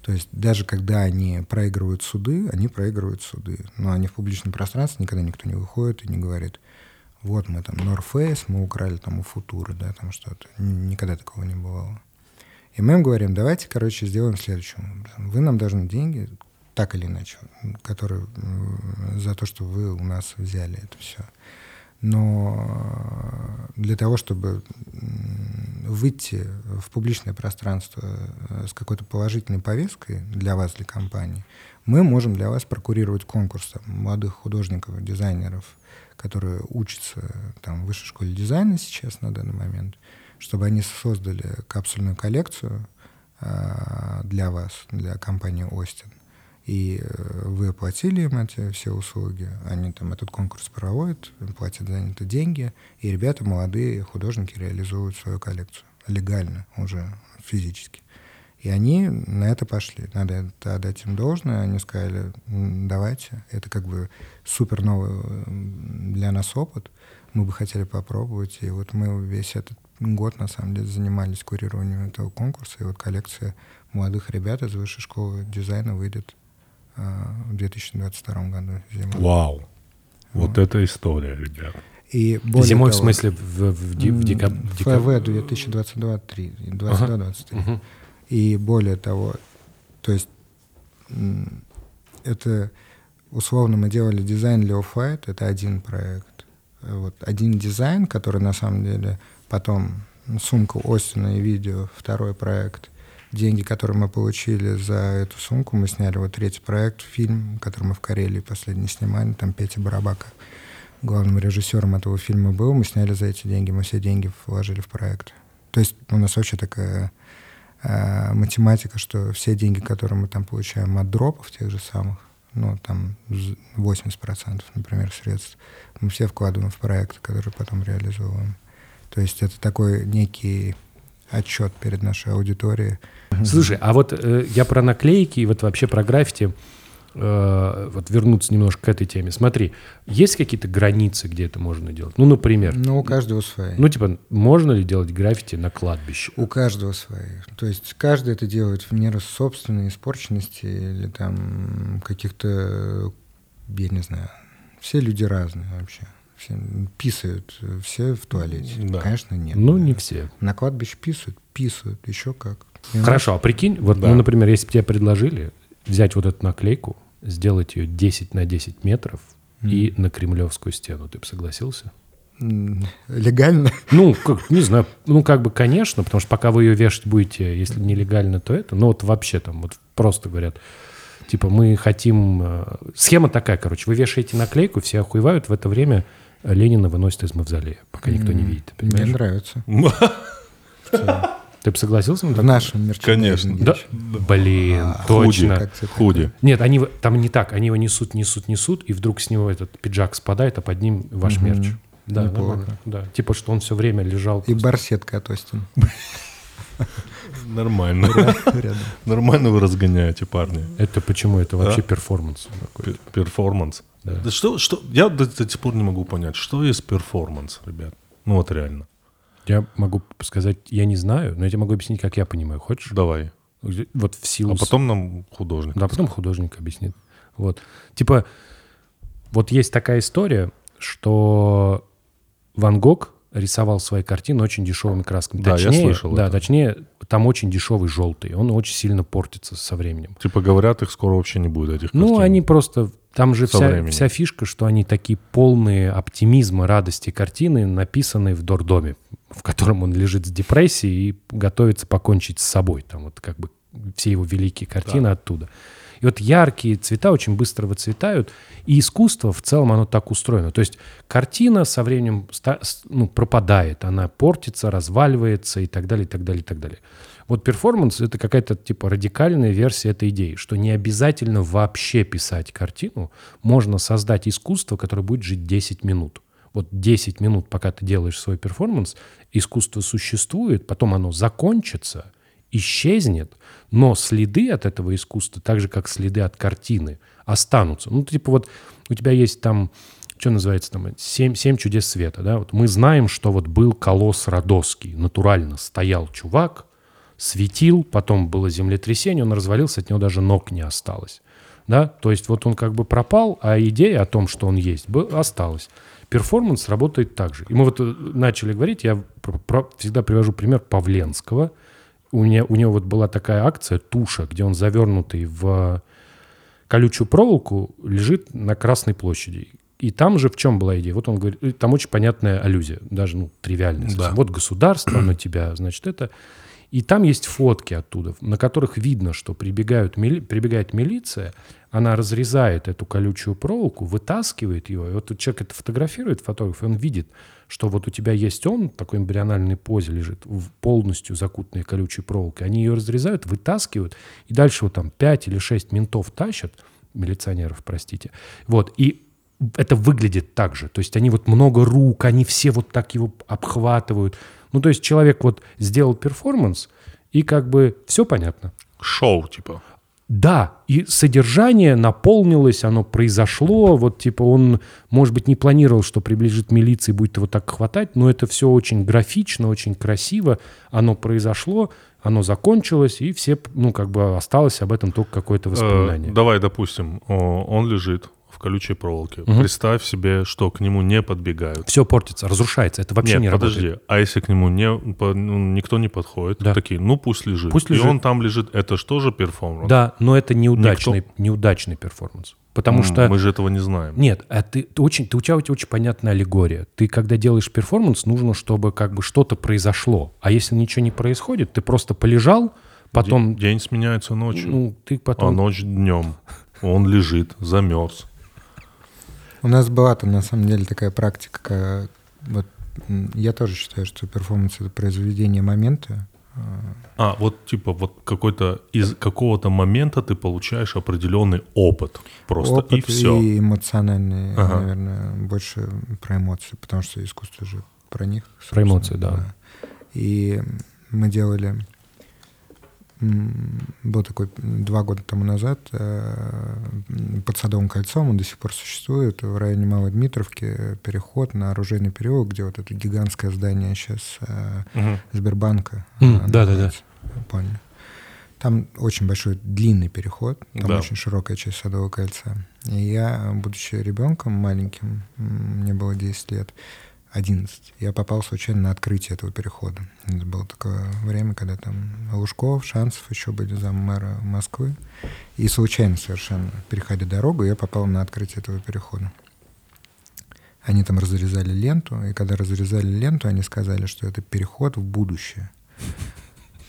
То есть даже когда они проигрывают суды, они проигрывают суды. Но они в публичном пространстве никогда никто не выходит и не говорит, вот мы там North мы украли там у Футуры, да, там что-то. Никогда такого не бывало. И мы им говорим, давайте, короче, сделаем следующим. Вы нам должны деньги, так или иначе, которые за то, что вы у нас взяли это все. Но для того, чтобы выйти в публичное пространство э, с какой-то положительной повесткой для вас, для компании, мы можем для вас прокурировать конкурс там, молодых художников, дизайнеров, которые учатся там, в высшей школе дизайна сейчас на данный момент, чтобы они создали капсульную коллекцию э, для вас, для компании Остин. И э, вы оплатили им эти все услуги, они там этот конкурс проводят, платят за это деньги, и ребята, молодые художники, реализуют свою коллекцию легально уже физически. И они на это пошли. Надо это отдать им должное. Они сказали, «М, давайте. Это как бы супер новый для нас опыт. Мы бы хотели попробовать. И вот мы весь этот год, на самом деле, занимались курированием этого конкурса. И вот коллекция молодых ребят из высшей школы дизайна выйдет в 2022 году зимой. Вау. Вот это история, ребят. И более Зимой, в того, смысле, в, в, ди- в декаб- м, декабре? ФВ 2022-2023. 22-23. Мгм. И более того, то есть это условно мы делали дизайн для Off-White, это один проект. Вот один дизайн, который на самом деле потом сумка Остина и видео, второй проект. Деньги, которые мы получили за эту сумку, мы сняли вот третий проект, фильм, который мы в Карелии последний снимали, там Петя Барабака главным режиссером этого фильма был, мы сняли за эти деньги, мы все деньги вложили в проект. То есть у нас вообще такая э, математика, что все деньги, которые мы там получаем от дропов тех же самых, ну, там з- 80%, например, средств, мы все вкладываем в проект, который потом реализовываем. То есть это такой некий отчет перед нашей аудиторией. Слушай, а вот э, я про наклейки и вот вообще про граффити, э, вот вернуться немножко к этой теме. Смотри, есть какие-то границы, где это можно делать? Ну, например, Ну, у каждого свои. ну, типа, можно ли делать граффити на кладбище? У каждого свои. То есть каждый это делает в меру собственной испорченности или там каких-то, я не знаю, все люди разные вообще. Все писают, все в туалете. Да. Конечно, нет. Ну, не все. На кладбище писают, писают, еще как. Хорошо, а прикинь, вот, Да. ну, например, если бы тебе предложили взять вот эту наклейку, сделать ее 10 на 10 метров и на Кремлевскую стену, ты бы согласился? Легально? Ну, как, не знаю, ну, как бы, конечно, потому что пока вы ее вешать будете, если нелегально, то это, ну, вот вообще там, вот просто говорят, типа, мы хотим... э, Схема такая, короче, вы вешаете наклейку, все охуевают, в это время Ленина выносит из мавзолея, пока никто не видит, Мне понимаешь? нравится. Ты бы согласился на В нашем мерчендайзинге. Да, блин, А, точно. Как тебе Худи. Нет, они там не так. Они его несут, несут, несут, и вдруг с него этот пиджак спадает, а под ним ваш Мгм. мерч. Да, нормально. Да. Типа, что он все время лежал. И барсетка от Остина. Нормально. Нормально вы разгоняете, парни. Это почему? Это вообще Да? перформанс. Перформанс. Да. Да что, что, я до, до сих пор не могу понять, что есть перформанс, ребят. Ну вот реально. Я могу сказать, я не знаю, но я тебе могу объяснить, как я понимаю. Хочешь? Давай. Вот в силу... А потом нам художник. Да, потом художник объяснит. Вот. Типа, вот есть такая история, что Ван Гог рисовал свои картины очень дешевыми красками. Да, я точнее, слышал Да, это. точнее, там очень дешевый желтый. Он очень сильно портится со временем. Типа говорят, их скоро вообще не будет, этих Ну, картин. они просто... Там же Со вся, вся фишка, что они такие полные оптимизма, радости картины, написанные в дордоме, в котором он лежит с депрессией и готовится покончить с собой. Там вот как бы все его великие картины оттуда. И вот яркие цвета очень быстро выцветают, и искусство в целом оно так устроено. То есть картина со временем ну, пропадает, она портится, разваливается и так далее, и так далее, и так далее. Вот перформанс — это какая-то типа радикальная версия этой идеи, что не обязательно вообще писать картину, можно создать искусство, которое будет жить 10 минут. Вот 10 минут, пока ты делаешь свой перформанс, искусство существует, потом оно закончится, исчезнет, но следы от этого искусства, так же как следы от картины, останутся. Ну, типа вот у тебя есть там, что называется там, семь, семь чудес света, да, вот мы знаем, что вот был колосс Родосский, натурально стоял чувак, светил, потом было землетрясение, он развалился, от него даже ног не осталось. Да? То есть вот он как бы пропал, а идея о том, что он есть, осталась. Перформанс работает так же. И мы вот э, начали говорить, я про- про- всегда привожу пример Павленского. У, меня, у него вот была такая акция «Туша», где он завернутый в колючую проволоку лежит на Красной площади. И там же в чем была идея? Вот он говорит, и там очень понятная аллюзия, даже ну, тривиальная. совсем. Да. Вот государство на тебя, значит, это... И там есть фотки оттуда, на которых видно, что прибегают, мили- прибегает милиция, она разрезает эту колючую проволоку, вытаскивает ее, и вот человек это фотографирует, фотограф, и он видит, что вот у тебя есть он, такой эмбриональной позе лежит, в полностью закутанной колючей проволокой. Они ее разрезают, вытаскивают, и дальше вот там 5 или 6 ментов тащат, милиционеров, простите. Вот, и это выглядит так же. То есть они вот много рук, они все вот так его обхватывают. Ну, то есть человек вот сделал перформанс, и как бы все понятно. Шоу, типа. Да, и содержание наполнилось, оно произошло, вот типа он, может быть, не планировал, что приближит милиция и будет его так хватать, но это все очень графично, очень красиво, оно произошло, оно закончилось, и все, ну, как бы осталось об этом только какое-то воспоминание. Э, давай, допустим, он лежит колючей проволоке. Представь себе, что к нему не подбегают. Все портится, разрушается, это вообще Нет, не подожди, работает. а если к нему не, по- ну, никто не подходит, Да. такие, ну пусть лежит. Пусть И лежит. он там лежит, это же тоже перформанс? Да, но это неудачный, неудачный перформанс. Потому М, что... Мы же этого не знаем. Нет, а ты, ты очень, ты, у тебя очень понятная аллегория. Ты, когда делаешь перформанс, нужно, чтобы как бы что-то произошло. А если ничего не происходит, ты просто полежал, потом... День сменяется ночью, Ну, ты а потом... ночь днем. Он лежит, замерз. У нас была там на самом деле такая практика, вот я тоже считаю, что перформанс это произведение момента. А, вот типа вот какой-то из какого-то момента ты получаешь определенный опыт просто Опыт и все. и эмоциональный, Ага. наверное, больше про эмоции, потому что искусство же про них. Про эмоции, да. И мы делали, был такой два года тому назад э, под Садовым кольцом, он до сих пор существует, в районе Малой Дмитровки, переход на оружейный переулок, где вот это гигантское здание сейчас Мгм. Сбербанка. Да-да-да. Понял. Там очень большой длинный переход, там Да. очень широкая часть Садового кольца. И я, будучи ребенком маленьким, мне было 10 лет, 11, я попал случайно на открытие этого перехода. Это было такое время, когда там Лужков, Шансов еще были зам мэра Москвы. И случайно совершенно, переходя дорогу, я попал на открытие этого перехода. Они там разрезали ленту, и когда разрезали ленту, они сказали, что это переход в будущее.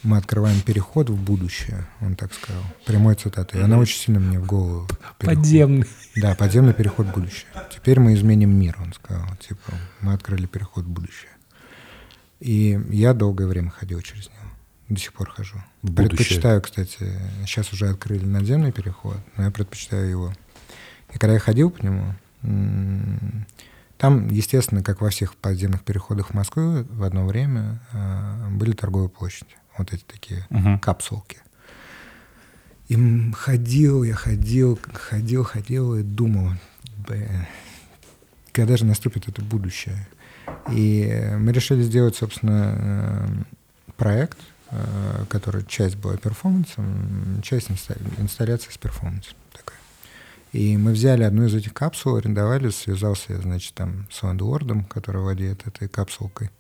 Мы открываем переход в будущее, он так сказал. Прямой цитатой. И она очень сильно мне в голову. переходит. Подземный. Да, подземный переход в будущее. Теперь мы изменим мир, он сказал. Типа, мы открыли переход в будущее. И я долгое время ходил через него. До сих пор хожу. В будущее. Предпочитаю, кстати, сейчас уже открыли надземный переход, но я предпочитаю его. И когда я ходил по нему, там, естественно, как во всех подземных переходах Москвы, в одно время э, были торговые площади. Вот эти такие Мгм. капсулки. И ходил, я ходил, ходил, ходил и думал, «Блин, когда же наступит это будущее. И мы решили сделать, собственно, э, проект, э, который часть была перформансом, часть инста- инсталляция с перформансом такая. И мы взяли одну из этих капсул, арендовали, связался я, значит, там с ландлордом, который владеет этой капсулкой.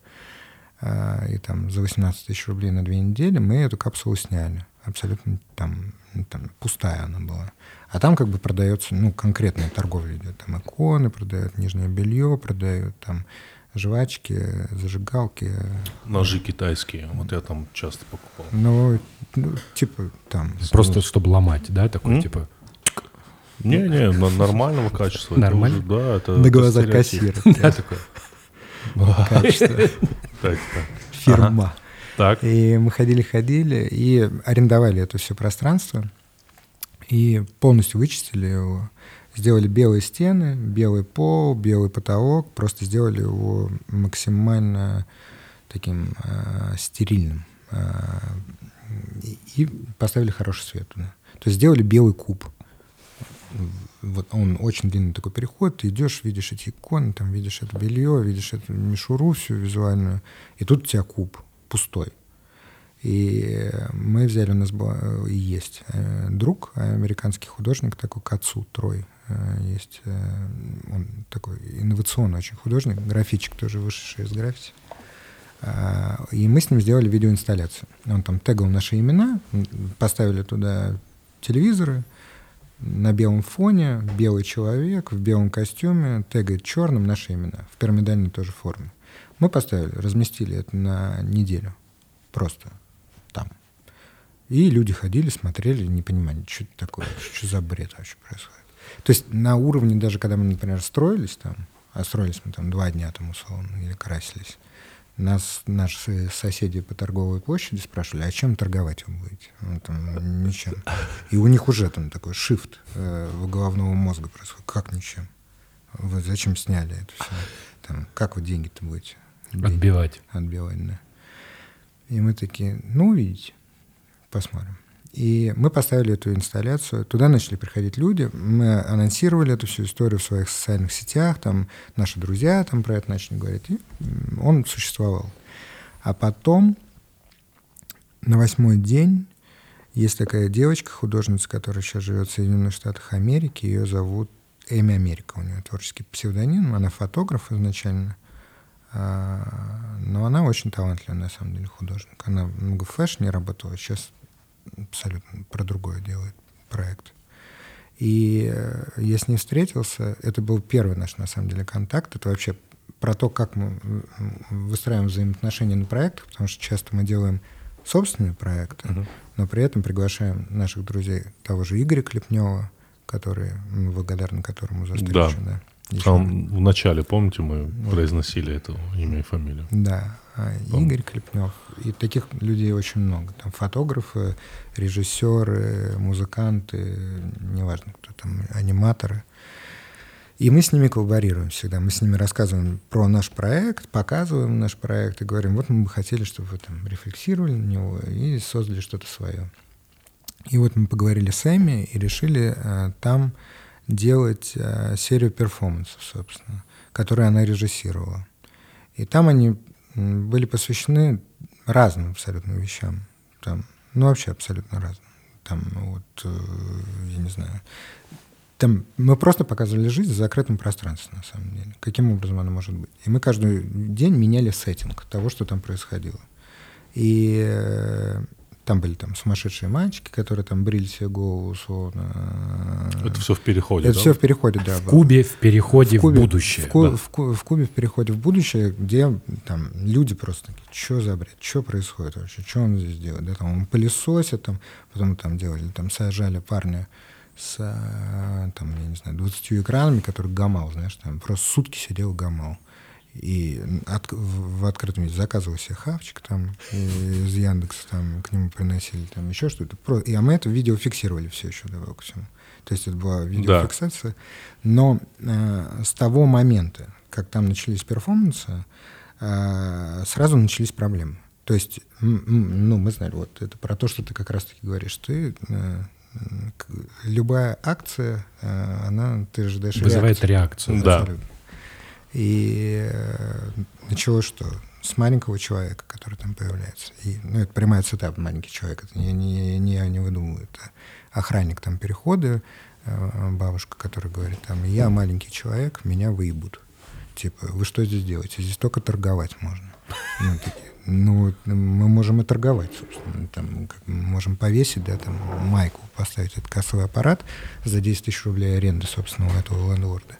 А, И там за 18 тысяч рублей на две недели мы эту капсулу сняли. Абсолютно там, там пустая она была. А там как бы продается, ну, конкретная торговля идет. Там иконы продают, нижнее белье продают, там жвачки, зажигалки. Ножи китайские. Вот я там часто покупал. Ну, ну, типа там... Просто чтобы ломать, да, такой типа. Не-не, нормального качества. Нормально? да, это... на глазах кассира. Да, такой. Фирма. Так, И мы ходили-ходили и арендовали это все пространство. И полностью вычистили его. Сделали белые стены, белый пол, белый потолок. Просто сделали его максимально таким э, стерильным. Э, и, и поставили хороший свет туда. То есть сделали белый куб. Вот он очень длинный такой переход, ты идешь, видишь эти иконы, там видишь это белье, видишь эту мишуру всю визуальную, и тут у тебя куб пустой. И мы взяли, у нас был, э, и есть э, друг, американский художник, такой Кацу Трой, э, есть, э, он такой инновационный очень художник, графичик тоже вышедший из граффити. А, И мы с ним сделали видеоинсталляцию. Он там тегал наши имена, поставили туда телевизоры, на белом фоне, белый человек в белом костюме, тегает черным наши имена, в пирамидальной тоже форме. Мы поставили, разместили это на неделю. Просто там. И люди ходили, смотрели, не понимали, что это такое, что за бред вообще происходит. То есть на уровне, даже когда мы, например, строились там, а строились мы там два дня там условно, или красились, нас наши соседи по торговой площади спрашивали, а чем торговать вы будете? Ну, там, ничем. И у них уже там такой шифт э, головного мозга происходит. Как ничем? Вы зачем сняли это все? Там, как вы деньги-то будете Отбивать. отбивать, да. И мы такие, ну, увидите, посмотрим. И мы поставили эту инсталляцию, туда начали приходить люди, мы анонсировали эту всю историю в своих социальных сетях, там наши друзья там про это начали говорить, и он существовал. А потом, на восьмой день, есть такая девочка, художница, которая сейчас живет в Соединенных Штатах Америки, ее зовут Эми Америка, у нее творческий псевдоним, она фотограф изначально, а, но она очень талантливая, на самом деле, художник. Она много в фэшне работала, сейчас абсолютно про другое делает проект. И э, я с ней встретился. Это был первый наш, на самом деле, контакт. Это вообще про то, как мы выстраиваем взаимоотношения на проектах, потому что часто мы делаем собственные проекты, Мгм. но при этом приглашаем наших друзей, того же Игоря Клепнева, который, мы благодарны которому за встречу. Да. Еще там в начале, помните, мы произносили это имя и фамилию. Да, а. Игорь Клепнев. И таких людей очень много. Там фотографы, режиссеры, музыканты, неважно кто там, аниматоры. И мы с ними коллаборируем всегда. Мы с ними рассказываем про наш проект, показываем наш проект и говорим, вот мы бы хотели, чтобы вы там рефлексировали на него и создали что-то свое. И вот мы поговорили с Эми и решили э, там делать э, серию перформансов, собственно, которые она режиссировала. И там они были посвящены разным абсолютно вещам. Там, ну, вообще абсолютно разным. Там, вот, э, я не знаю. Там мы просто показывали жизнь в закрытом пространстве, на самом деле. Каким образом она может быть. И мы каждый день меняли сеттинг того, что там происходило. И э, там были там сумасшедшие мальчики, которые там брили себе голову, условно. Это все в переходе, Это да? все в переходе, да. В было. Кубе в переходе в, Кубе- будущее. В, Ку- да. в Ку- в Кубе в переходе в будущее, где там люди просто такие, что за бред, что происходит вообще, что он здесь делает, да, там он пылесосит, там, потом там делали, там сажали парня с, а, там, я не знаю, 20 экранами, который гамал, знаешь, там просто сутки сидел гамал. И от- в, открытом виде заказывал себе хавчик там из Яндекса там к нему приносили там еще что-то. И, а мы это видео фиксировали все еще добавил ко всему. То есть это была видеофиксация. Но э, с того момента, как там начались перформансы, э, сразу начались проблемы. То есть, ну, мы знали, вот это про то, что ты как раз-таки говоришь. Ты э, к- любая акция, э, она, ты ожидаешь Вызывает реакцию. реакцию. Да. Абсолютно. И э, началось что? С маленького человека, который там появляется. И, ну, это прямая цитата «маленький человек». Это не, не, не не выдумываю. Это охранник там перехода э, бабушка, которая говорит, там, я маленький человек, меня выебут. Типа, вы что здесь делаете? Здесь только торговать можно. Ну, такие, ну, мы можем и торговать, собственно. Там, как, можем повесить, да, там, майку, поставить этот кассовый аппарат за 10 тысяч рублей аренды, собственно, у этого лендворда,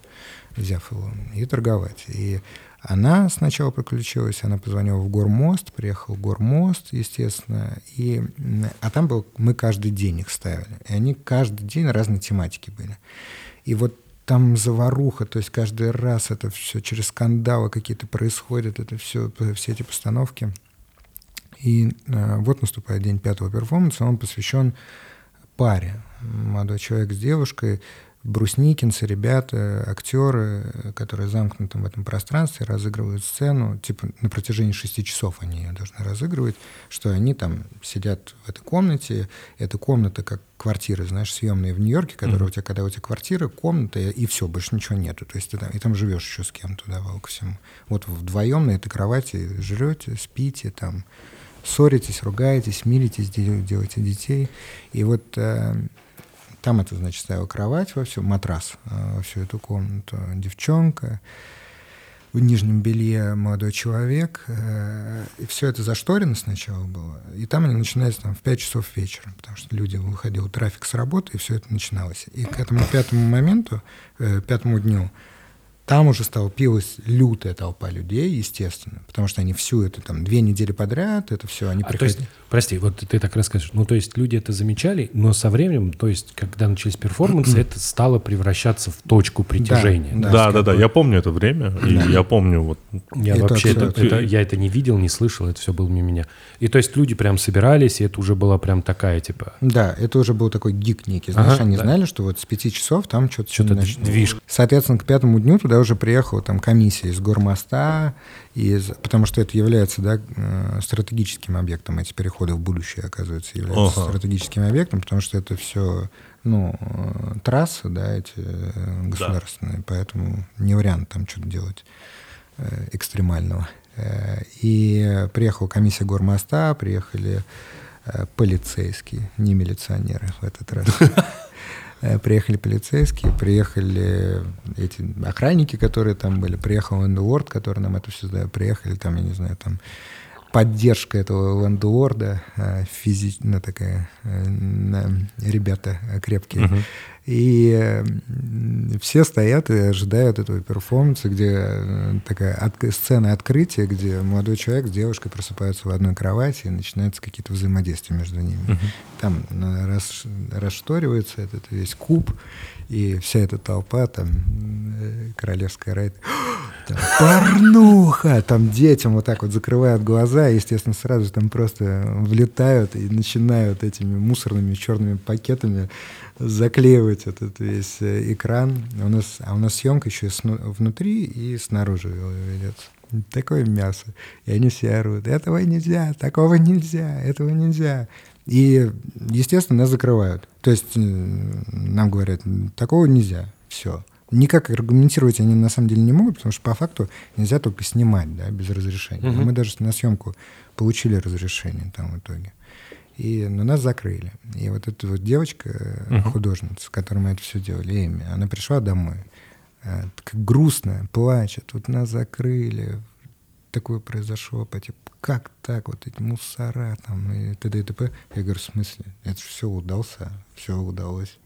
взяв его, и торговать. И она сначала подключилась, она позвонила в Гормост, приехал в Гормост, естественно, и, а там был, мы каждый день их ставили, и они каждый день разные тематики были. И вот там заваруха, то есть каждый раз это все через скандалы какие-то происходят, это все, все эти постановки. И э, вот наступает день пятого перформанса, он посвящен паре. Молодой человек с девушкой, брусникинцы, ребята, актеры, которые замкнуты в этом пространстве, разыгрывают сцену, типа на протяжении шести часов они ее должны разыгрывать, что они там сидят в этой комнате, эта комната как квартиры, знаешь, съемные в Нью-Йорке, которые mm-hmm. у тебя, когда у тебя квартира, комната, и все, больше ничего нету. То есть ты там, и там живешь еще с кем-то, да, ко всему. Вот вдвоем на этой кровати жрете, спите, там, ссоритесь, ругаетесь, миритесь, делаете детей. И вот э, там это, значит, стояла кровать во всю, матрас э, во всю эту комнату, девчонка, в нижнем белье молодой человек. Э, и все это зашторено сначала было. И там они начинаются там, в 5 часов вечера, потому что люди выходил трафик с работы, и все это начиналось. И к этому пятому моменту, э, пятому дню, там уже столпилась лютая толпа людей, естественно, потому что они всю это там две недели подряд, это все, они а, приходили. То есть, прости, вот ты так расскажешь, ну то есть люди это замечали, но со временем, то есть когда начались перформансы, это стало превращаться в точку притяжения. Да, да, да, да, я помню это время, да. и я помню вот. Я вообще это, это, я это не видел, не слышал, это все было мимо меня. И то есть люди прям собирались, и это уже была прям такая типа. Да, это уже был такой гик некий, знаешь, ага, они да. знали, что вот с пяти часов там что-то что-то движ. Соответственно, к пятому дню туда уже приехала там комиссия из гормоста, из, потому что это является да, э, стратегическим объектом, эти переходы в будущее, оказывается, являются ага. стратегическим объектом, потому что это все ну, э, трассы, да, эти э, государственные, да. поэтому не вариант там что-то делать экстремального. И приехала комиссия гормоста, приехали полицейские, не милиционеры в этот раз. Э, приехали полицейские, приехали эти охранники, которые там были, приехал Лендуорд, который нам это все сдает, приехали там, я не знаю, там поддержка этого лендуорда, э, физично такая, э, ребята крепкие. Uh-huh. И все стоят и ожидают этого перформанса, где такая от, сцена открытия, где молодой человек с девушкой просыпаются в одной кровати и начинаются какие-то взаимодействия между ними. Uh-huh. Там рас, расшторивается этот весь куб, и вся эта толпа, там, королевская райд, там, порнуха, там детям вот так вот закрывают глаза, и, естественно, сразу там просто влетают и начинают этими мусорными черными пакетами заклеивать этот весь э, экран. У нас, а у нас съемка еще внутри и снаружи ведется. Такое мясо. И они все орут, этого нельзя, такого нельзя, этого нельзя. И, естественно, нас закрывают. То есть нам говорят, такого нельзя, все. Никак аргументировать они на самом деле не могут, потому что по факту нельзя только снимать, да, без разрешения. Угу. Мы даже на съемку получили разрешение там в итоге. И на нас закрыли. И вот эта вот девочка, угу. художница, с которой мы это все делали, Эми, она пришла домой, э, грустная, плачет, вот нас закрыли, такое произошло, по типу, как так, вот эти мусора там и т.д. и т.п. Я говорю, в смысле? Это все удался, все удалось.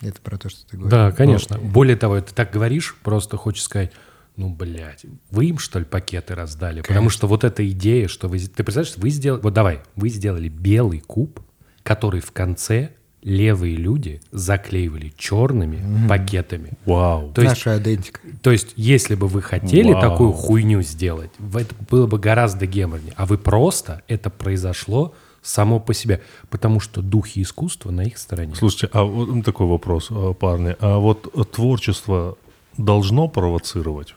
Это про то, что ты говоришь. Да, конечно. Но... Более того, ты так говоришь, просто хочешь сказать, ну, блядь, вы им, что ли, пакеты раздали? Конечно. Потому что вот эта идея, что вы... Ты представляешь, вы сделали... Вот давай, вы сделали белый куб, который в конце левые люди заклеивали черными mm. пакетами. Вау. То Наша есть, идентика. То есть, если бы вы хотели Вау. такую хуйню сделать, это было бы гораздо геморнее. А вы просто, это произошло само по себе, потому что духи искусства на их стороне. Слушайте, а вот такой вопрос, э, парни. А вот творчество должно провоцировать?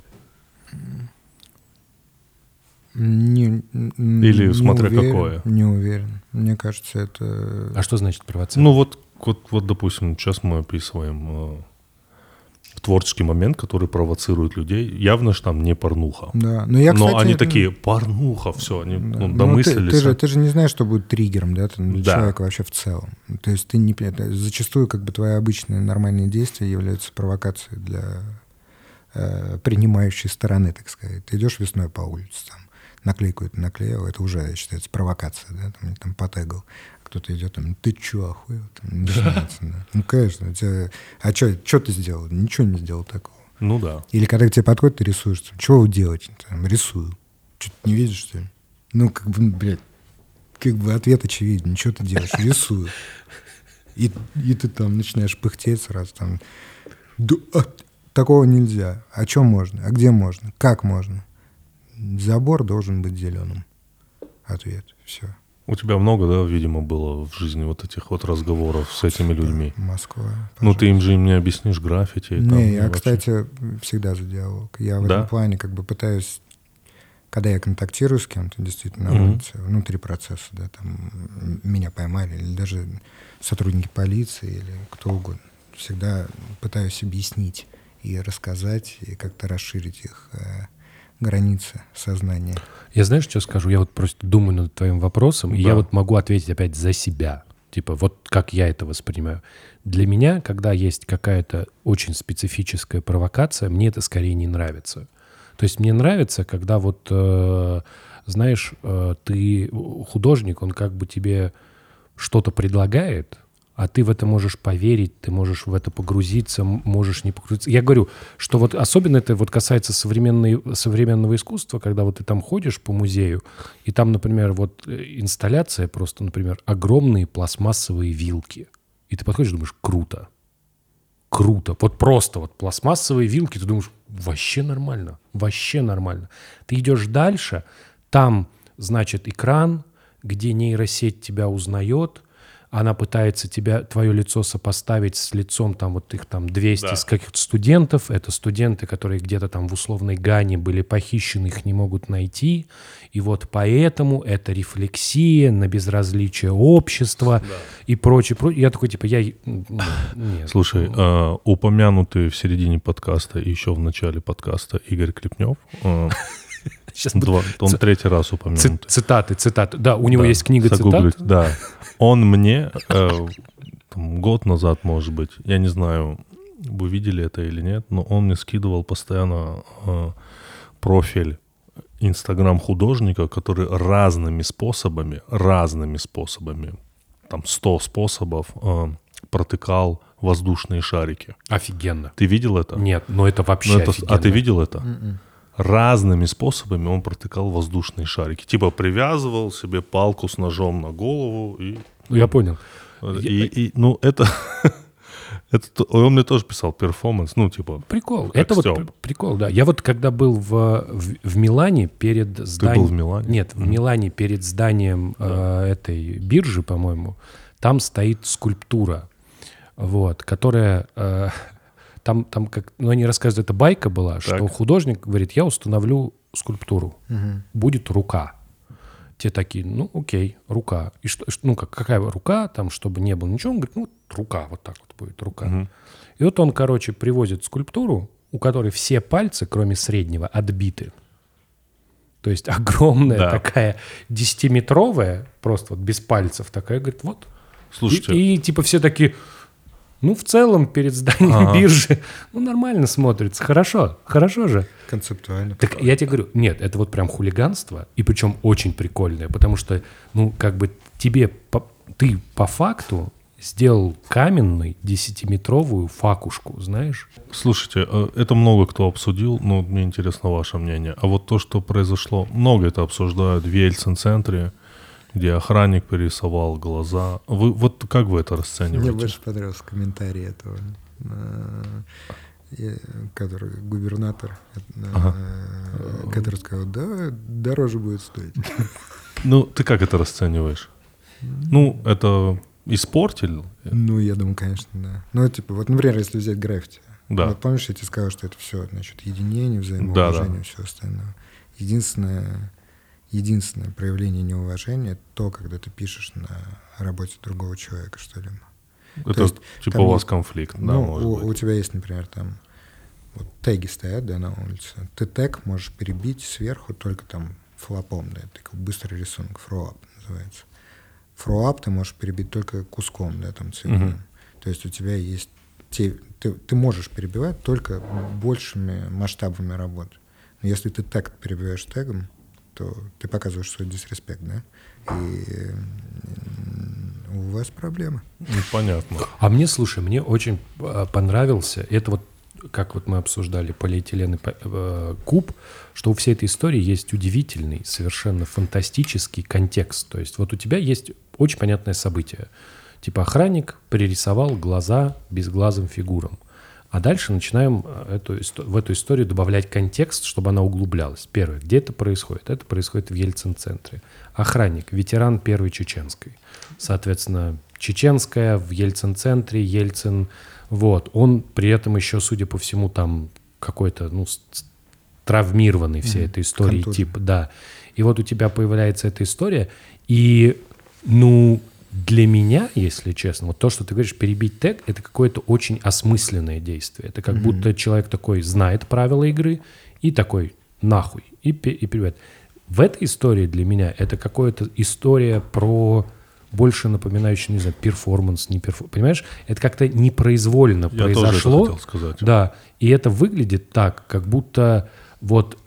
Не, Или не смотря уверен, какое? Не уверен. Мне кажется, это... А что значит провоцировать? Ну вот, вот, вот допустим, сейчас мы описываем э, творческий момент, который провоцирует людей. Явно же там не порнуха. Да, но я, Но кстати, они ну, такие, порнуха, все, они Да. ну, Ну, домыслились. Ты, ты же, ты же не знаешь, что будет триггером, да, ты, для Да. человека вообще в целом. То есть ты не зачастую как бы твои обычные нормальные действия являются провокацией для э, принимающей стороны, так сказать. Ты идешь весной по улице, там наклейку это наклеил, это уже считается провокация, да, там, там потегал. Кто-то идет там, ты чё, охуел? Там, начинается, да. Ну, конечно, у тебя- а что ты сделал? Ничего не сделал такого. Ну да. Или когда к тебе подходит, ты рисуешь. Что вы делаете? Там, рисую. Что ты не видишь, что ли? Ну, как бы, блядь, как бы ответ очевиден. Ничего ты делаешь? Рисую. И, и ты там начинаешь пыхтеть сразу. Там, «Да, а, такого нельзя. А что можно? А где можно? Как можно? Забор должен быть зеленым. Ответ. Все. У тебя много, да, видимо, было в жизни вот этих вот разговоров с этими людьми. Москва. Ну, ты им же им не объяснишь граффити. там, Не, и я, вообще. кстати, всегда за диалог. Я в Да? этом плане как бы пытаюсь, когда я контактирую с кем-то, действительно, на улице, внутри процесса, да, там меня поймали, или даже сотрудники полиции, или кто угодно, всегда пытаюсь объяснить и рассказать, и как-то расширить их э, границы сознания. Я знаешь, что скажу? Я вот просто думаю над твоим вопросом, и Да. я вот могу ответить опять за себя. Типа, вот как я это воспринимаю. Для меня, когда есть какая-то очень специфическая провокация, мне это скорее не нравится. То есть мне нравится, когда вот, э, знаешь, э, ты художник, он как бы тебе что-то предлагает, а ты в это можешь поверить, ты можешь в это погрузиться, можешь не погрузиться. Я говорю, что вот особенно это вот касается современной, современного искусства, когда вот ты там ходишь по музею, и там, например, вот э, инсталляция просто, например, огромные пластмассовые вилки. И ты подходишь и думаешь, круто. Круто. Вот просто вот пластмассовые вилки, ты думаешь, вообще нормально, вообще нормально. Ты идешь дальше, там, значит, экран, где нейросеть тебя узнает, она пытается тебя, твое лицо сопоставить с лицом, там вот их там 200 Да. с каких-то студентов. Это студенты, которые где-то там в условной Гане были похищены, их не могут найти. И вот поэтому это рефлексия на безразличие общества и прочее, прочее. Я такой, типа, я... Нет. Слушай, э, упомянутый в середине подкаста и еще в начале подкаста Игорь Клепнев, э, Сейчас два- он Ц- третий раз упомянут. цитаты, цитаты. Да, у него Да, есть книга загуглить, цитат. Да. Он мне э, там, год назад, может быть, я не знаю, вы видели это или нет, но он мне скидывал постоянно э, профиль Инстаграм художника, который разными способами, разными способами, там 100 способов э, протыкал воздушные шарики. Офигенно. Ты видел это? Нет, но это вообще Ну, это- офигенно. а ты видел это? М-м. Разными способами он протыкал воздушные шарики. Типа привязывал себе палку с ножом на голову и... Ну, я понял. и, и, ну, это... это... то- Он мне тоже писал перформанс, ну, типа... Прикол. Это вот Стёб. пр- прикол, да. Я вот когда был в, в, в Милане перед Ты зданием... был в Милане? Нет, в Милане перед зданием э, этой биржи, по-моему, там стоит скульптура, вот, которая... э, там, там как... Ну, они рассказывают, это байка была, что художник говорит, я установлю скульптуру, будет рука. Те такие, ну, окей, рука. И что, ну, как, какая рука, там, чтобы не было ничего, он говорит, ну, рука, вот так вот будет рука. И вот он, короче, привозит скульптуру, у которой все пальцы, кроме среднего, отбиты. То есть огромная Да. такая, десятиметровая, просто вот без пальцев такая, говорит, вот. Слушайте, И, и, типа все такие, ну, в целом, перед зданием Ага. биржи, ну, нормально смотрится, хорошо, хорошо же. Концептуально. Так я тебе говорю, нет, это вот прям хулиганство, и причем очень прикольное, потому что, ну, как бы тебе, по- ты по факту сделал каменный десятиметровую факушку, знаешь? слушайте, э, это много кто обсудил, но мне интересно ваше мнение. А вот то, что произошло, много это обсуждают в Ельцин-центре, где охранник перерисовал глаза. Вы, вот как вы это Мне расцениваете? больше понравился комментарий этого, э, который губернатор, э, Ага. который сказал, да, дороже будет стоить. Ну, ты как это расцениваешь? Ну, это испортил? Ну, я думаю, конечно, да. Ну, типа, вот, например, если взять граффити. Да. Вот помнишь, я тебе сказал, что это все, значит, единение, Да, взаимоуважение, да. все остальное. Единственное, единственное проявление неуважения — то, когда ты пишешь на работе другого человека что-либо. Это есть типа у вас есть- конфликт, да, ну, может у, быть. у тебя есть, например, там вот теги стоят, да, на улице. Ты тег можешь перебить сверху только там флопом, да, такой быстрый рисунок, фроап называется. Фроап ты можешь перебить только куском, да, там цветным. Мгм. То есть у тебя есть те, ты, ты можешь перебивать только большими масштабами работы. Но если ты тег перебиваешь тегом, то ты показываешь свой дисреспект, да? И у вас проблемы. Ну, понятно. А мне, слушай, мне очень а, понравился, это вот как вот мы обсуждали полиэтилен и э, куб, что у всей этой истории есть удивительный, совершенно фантастический контекст. То есть вот у тебя есть очень понятное событие. Типа охранник пририсовал глаза безглазым фигурам. А дальше начинаем э, эту, в эту историю добавлять контекст, чтобы она углублялась. Первое, где это происходит? Это происходит в Ельцин-центре. Охранник, ветеран Первой Чеченской. Соответственно, Чеченская в Ельцин-центре, Ельцин. Вот. Он при этом еще, судя по всему, там какой-то, ну, травмированный всей этой истории Контузен. тип, да. И вот у тебя появляется эта история, и, ну, для меня, если честно, вот то, что ты говоришь, перебить тег, это какое-то очень осмысленное действие. Это как будто человек такой знает правила игры и такой нахуй, и, и перебивает. В этой истории для меня это какая-то история про больше напоминающую, не знаю, перформанс, не перформанс. Понимаешь, это как-то непроизвольно Я тоже это произошло. хотел сказать. Да, и это выглядит так, как будто вот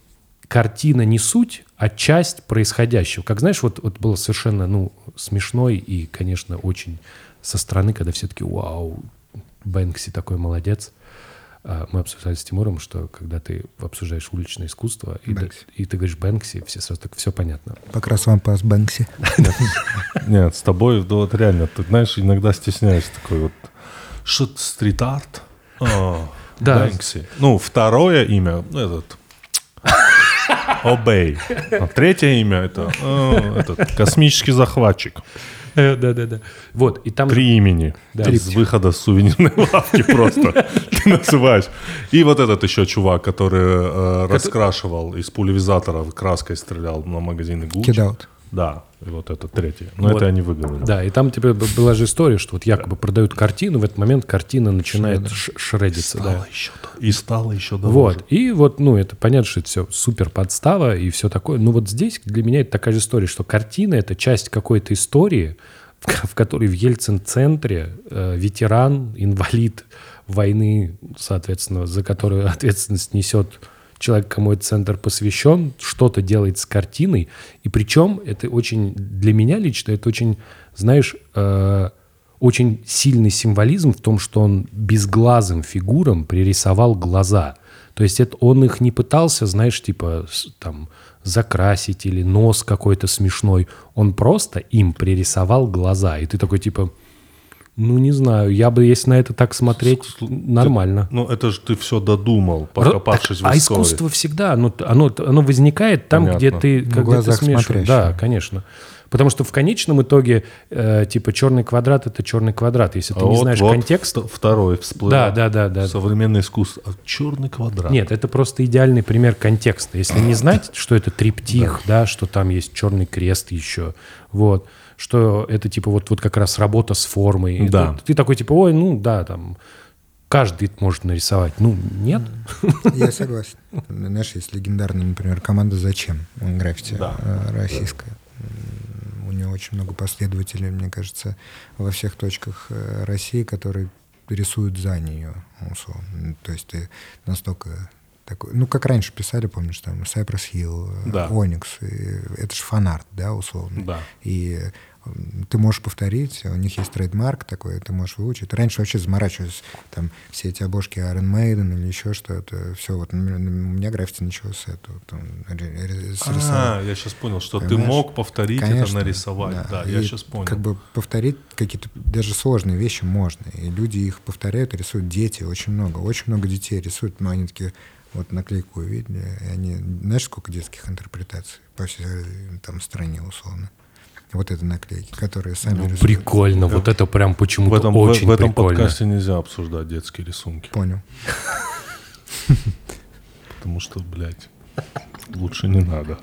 картина не суть, а часть происходящего. Как знаешь, вот, вот было совершенно ну, смешной и, конечно, очень со стороны, когда все таки вау, Бэнкси такой молодец. А, Мы обсуждали с Тимуром, что когда ты обсуждаешь уличное искусство, и, да- и ты говоришь Бэнкси, все сразу так, все понятно. Покрас вам пас Бэнкси. Нет, с тобой, да вот реально, ты знаешь, иногда стесняюсь такой вот. Что стрит-арт? А, Да. Бэнкси. Ну, второе имя, ну, этот... Обей. А третье имя это а, этот космический захватчик. Да-да-да. Вот, и там... Три имени. Да. Из выхода с сувенирной лавки просто ты называешь. И вот этот еще чувак, который э, раскрашивал из пульверизатора краской стрелял на магазины Гуччи. Кидаут. Да, и вот это третье. Но Вот. это я не выговорил. Да, и там тебе была же история, что вот якобы продают картину, в этот момент картина начинает ш- шредиться. да. Стало еще, д- и стало еще дороже. Вот. И вот, ну, это понятно, что это все супер подстава и все такое. Но вот здесь для меня это такая же история, что картина — это часть какой-то истории, в которой в Ельцин-центре э, ветеран, инвалид войны, соответственно, за которую ответственность несет человек, кому этот центр посвящен, что-то делает с картиной. И причем это очень, для меня лично, это очень, знаешь, э, очень сильный символизм в том, что он безглазым фигурам пририсовал глаза. То есть это он их не пытался, знаешь, типа там закрасить или нос какой-то смешной. Он просто им пририсовал глаза. И ты такой типа, ну не знаю, я бы, если на это так смотреть, нормально. Ну, это же ты все додумал, покопавшись Так, в а истории. искусство всегда, оно, оно, оно возникает там, Понятно. где ты, В когда ты смотрящего. Да, конечно. Потому что в конечном итоге, э, типа, черный квадрат — это черный квадрат. Если ты А не вот- знаешь вот контекст... вт- Второй всплыл. Да, да, да, да. Современное искусство. А черный квадрат. Нет, это просто идеальный пример контекста. Если не знать, что это триптих, да, что там есть черный крест еще, вот, что это типа вот, вот как раз работа с формой. Да. Это- ты такой типа, ой, ну да, там каждый может нарисовать. Ну, нет. Я согласен. Знаешь, есть легендарная, например, команда «Зачем?» граффити Да. э, российская. У нее очень много последователей, мне кажется, во всех точках э, России, которые рисуют за нее, условно. Ну, То есть ты настолько такой... Ну, как раньше писали, помнишь, там, Cypress Hill, э, Да. Onyx. и Это же фанарт, да, условно. Да. И ты можешь повторить, у них есть trademark такой, ты можешь выучить. Раньше вообще заморачивались там все эти обложки Iron Maiden или еще что-то. Все, вот у меня граффити началось с этого. Там, А, я сейчас понял, что ты Понимаешь? мог повторить Конечно, это, нарисовать. Да, я И сейчас понял. Как бы повторить какие-то даже сложные вещи можно. И люди их повторяют, рисуют дети очень много. Очень много детей рисуют, но они такие, вот наклейку увидели, и они, знаешь, сколько детских интерпретаций по всей э, там стране условно. Вот это наклейки, которые сами Ну, рисуют. прикольно. Вот это прям в почему-то этом, в- очень в этом прикольно. подкасте нельзя обсуждать детские рисунки. Понял. Потому что, блядь, лучше не надо.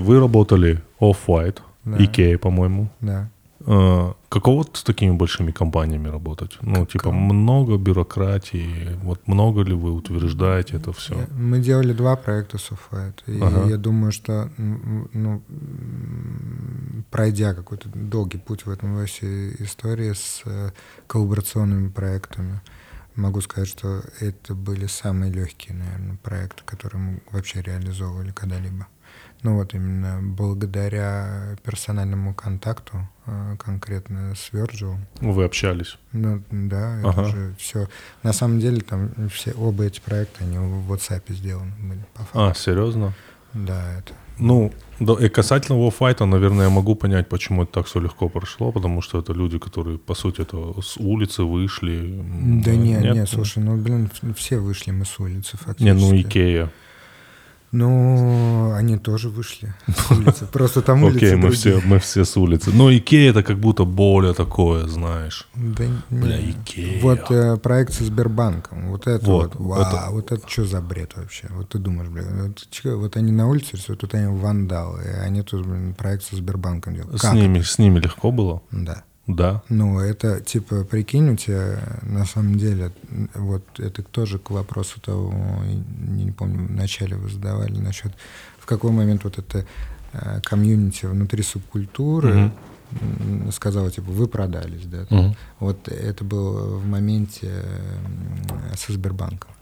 Вы работали Off-White, Да. Икея, по-моему. Да. Э, Каково с такими большими компаниями работать? Ну, типа, много бюрократии, вот много ли вы утверждаете это все? Э, Мы делали два проекта Софайт, и Ага. я думаю, что, ну, пройдя какой-то долгий путь в этом во всей истории с э, коллаборационными проектами, могу сказать, что это были самые легкие, наверное, проекты, которые мы вообще реализовывали когда-либо. Ну вот именно благодаря персональному контакту, э, конкретно с Virgil, Вы общались? ну да, это Ага. же все. На самом деле там все оба эти проекта они в WhatsApp сделаны были по факту. А, серьезно? Да, это. Ну, да, и касательно Warfight, наверное, я могу понять, почему это так все легко прошло, потому что это люди, которые, по сути, это с улицы вышли. Да не, нет? не, слушай, ну блин, все вышли мы с улицы фактически. Не, ну Икея. Ну, они тоже вышли с улицы. Просто там улицы Окей, мы все, мы все с улицы. Но Икея это как будто более такое, знаешь. Да Бля. Икея. Вот э, проект со Сбербанком. Вот это Вот, вот. Вау, это- вот это что за бред вообще? Вот ты думаешь, блин, вот, вот они на улице рисуют, тут они вандалы, и они тут, блин, проект со Сбербанком делают. С ними, с ними легко было? Да. Да. Ну, это, типа, прикинь, у тебя, на самом деле, вот это тоже к вопросу того, не, не помню, вначале вы задавали насчет, в какой момент вот это э, комьюнити внутри субкультуры м, сказала, типа, вы продались, да. Мгм. Вот это было в моменте со Сбербанком.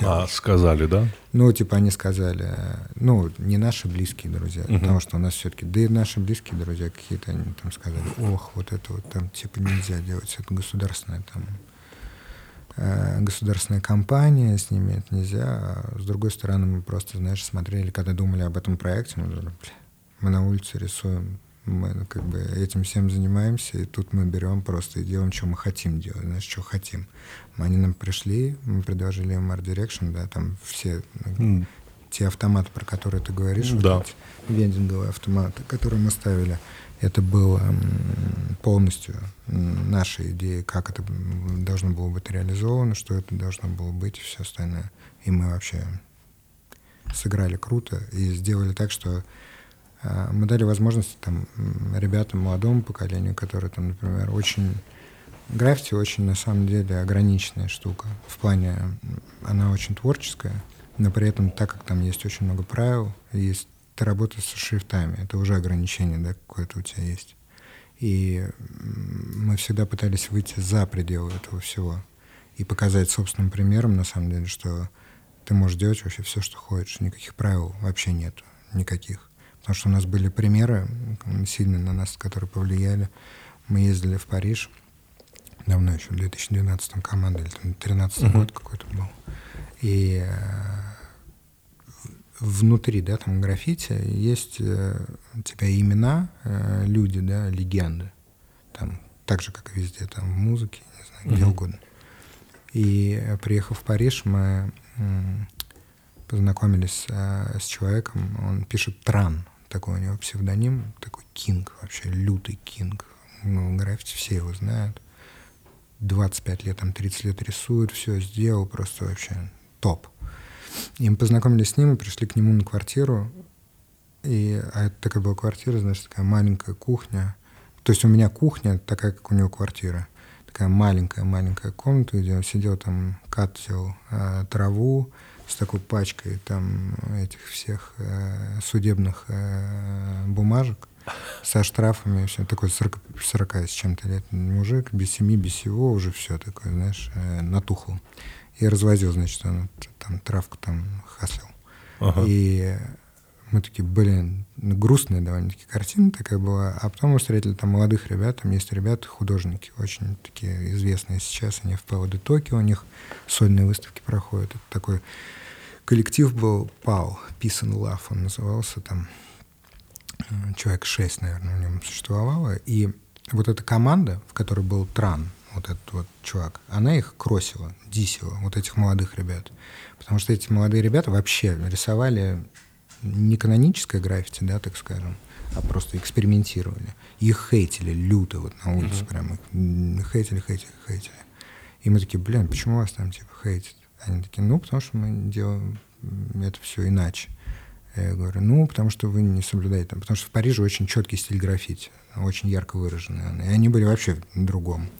А, сказали, да? Ну, типа, они сказали, ну, не наши близкие друзья, Мгм. потому что у нас все-таки, да и наши близкие друзья какие-то, они там сказали, ох, вот это вот там, типа, нельзя делать, это государственная там, э, государственная компания, с ними это нельзя. А с другой стороны, мы просто, знаешь, смотрели, когда думали об этом проекте, мы думали, мы на улице рисуем, мы ну, как бы этим всем занимаемся, и тут мы берем просто и делаем, что мы хотим делать, знаешь, что хотим. Они нам пришли, мы предложили им Art Direction, да, там все М, те автоматы, про которые ты говоришь, вот Да. эти вендинговые автоматы, которые мы ставили, это было полностью наша идея, как это должно было быть реализовано, что это должно было быть и все остальное. И мы вообще сыграли круто и сделали так, что мы дали возможность там ребятам, молодому поколению, которые там, например, очень... Граффити очень, на самом деле, ограниченная штука. В плане, она очень творческая, но при этом, так как там есть очень много правил, есть ты работаешь со шрифтами, это уже ограничение, да, какое-то у тебя есть. И мы всегда пытались выйти за пределы этого всего и показать собственным примером, на самом деле, что ты можешь делать вообще все, что хочешь, никаких правил вообще нет, никаких. Потому что у нас были примеры, сильно на нас, которые повлияли. Мы ездили в Париж, давно еще, в 2012 команда, или там 2013 год какой-то был. И э, внутри, да, там граффити есть э, у тебя имена, э, люди, да, легенды. Там, так же, как и везде, там, в музыке, не знаю, где Мгм. угодно. И приехав в Париж, мы познакомились с человеком, он пишет Тран, такой у него псевдоним, такой Кинг, вообще лютый Кинг. Ну, граффити все его знают. 25 лет, там 30 лет рисует, все сделал, просто вообще топ. И мы познакомились с ним и пришли к нему на квартиру. И, а это такая была квартира, знаешь, такая маленькая кухня. То есть у меня кухня такая, как у него квартира. Такая маленькая-маленькая комната, где он сидел там, катил э, траву с такой пачкой там этих всех э, судебных э, бумажек со штрафами, все такой 40, 40 с чем-то лет мужик, без семьи, без всего, уже все такое, знаешь, э, натухло. И развозил, значит, он там травку там хаслил. Ага. И мы такие, блин, ну, грустная довольно-таки картина такая была. А потом мы встретили там молодых ребят, там есть ребята, художники, очень такие известные сейчас, они в ПВД Токио, у них сольные выставки проходят. Это такой коллектив был ПАУ, Peace and Love он назывался, там э, человек шесть, наверное, в нем существовало. И вот эта команда, в которой был Тран, вот этот вот чувак, она их кросила, дисила, вот этих молодых ребят. Потому что эти молодые ребята вообще рисовали не каноническое граффити, да, так скажем, а просто экспериментировали. Их хейтили люто вот на улице прям. Их м, хейтили, хейтили, хейтили. И мы такие, блин, почему вас там типа хейтят? Они такие, ну, потому что мы делаем это все иначе. Я говорю, ну, потому что вы не соблюдаете. там, Потому что в Париже очень четкий стиль граффити, очень ярко выраженный. И они были вообще в другом.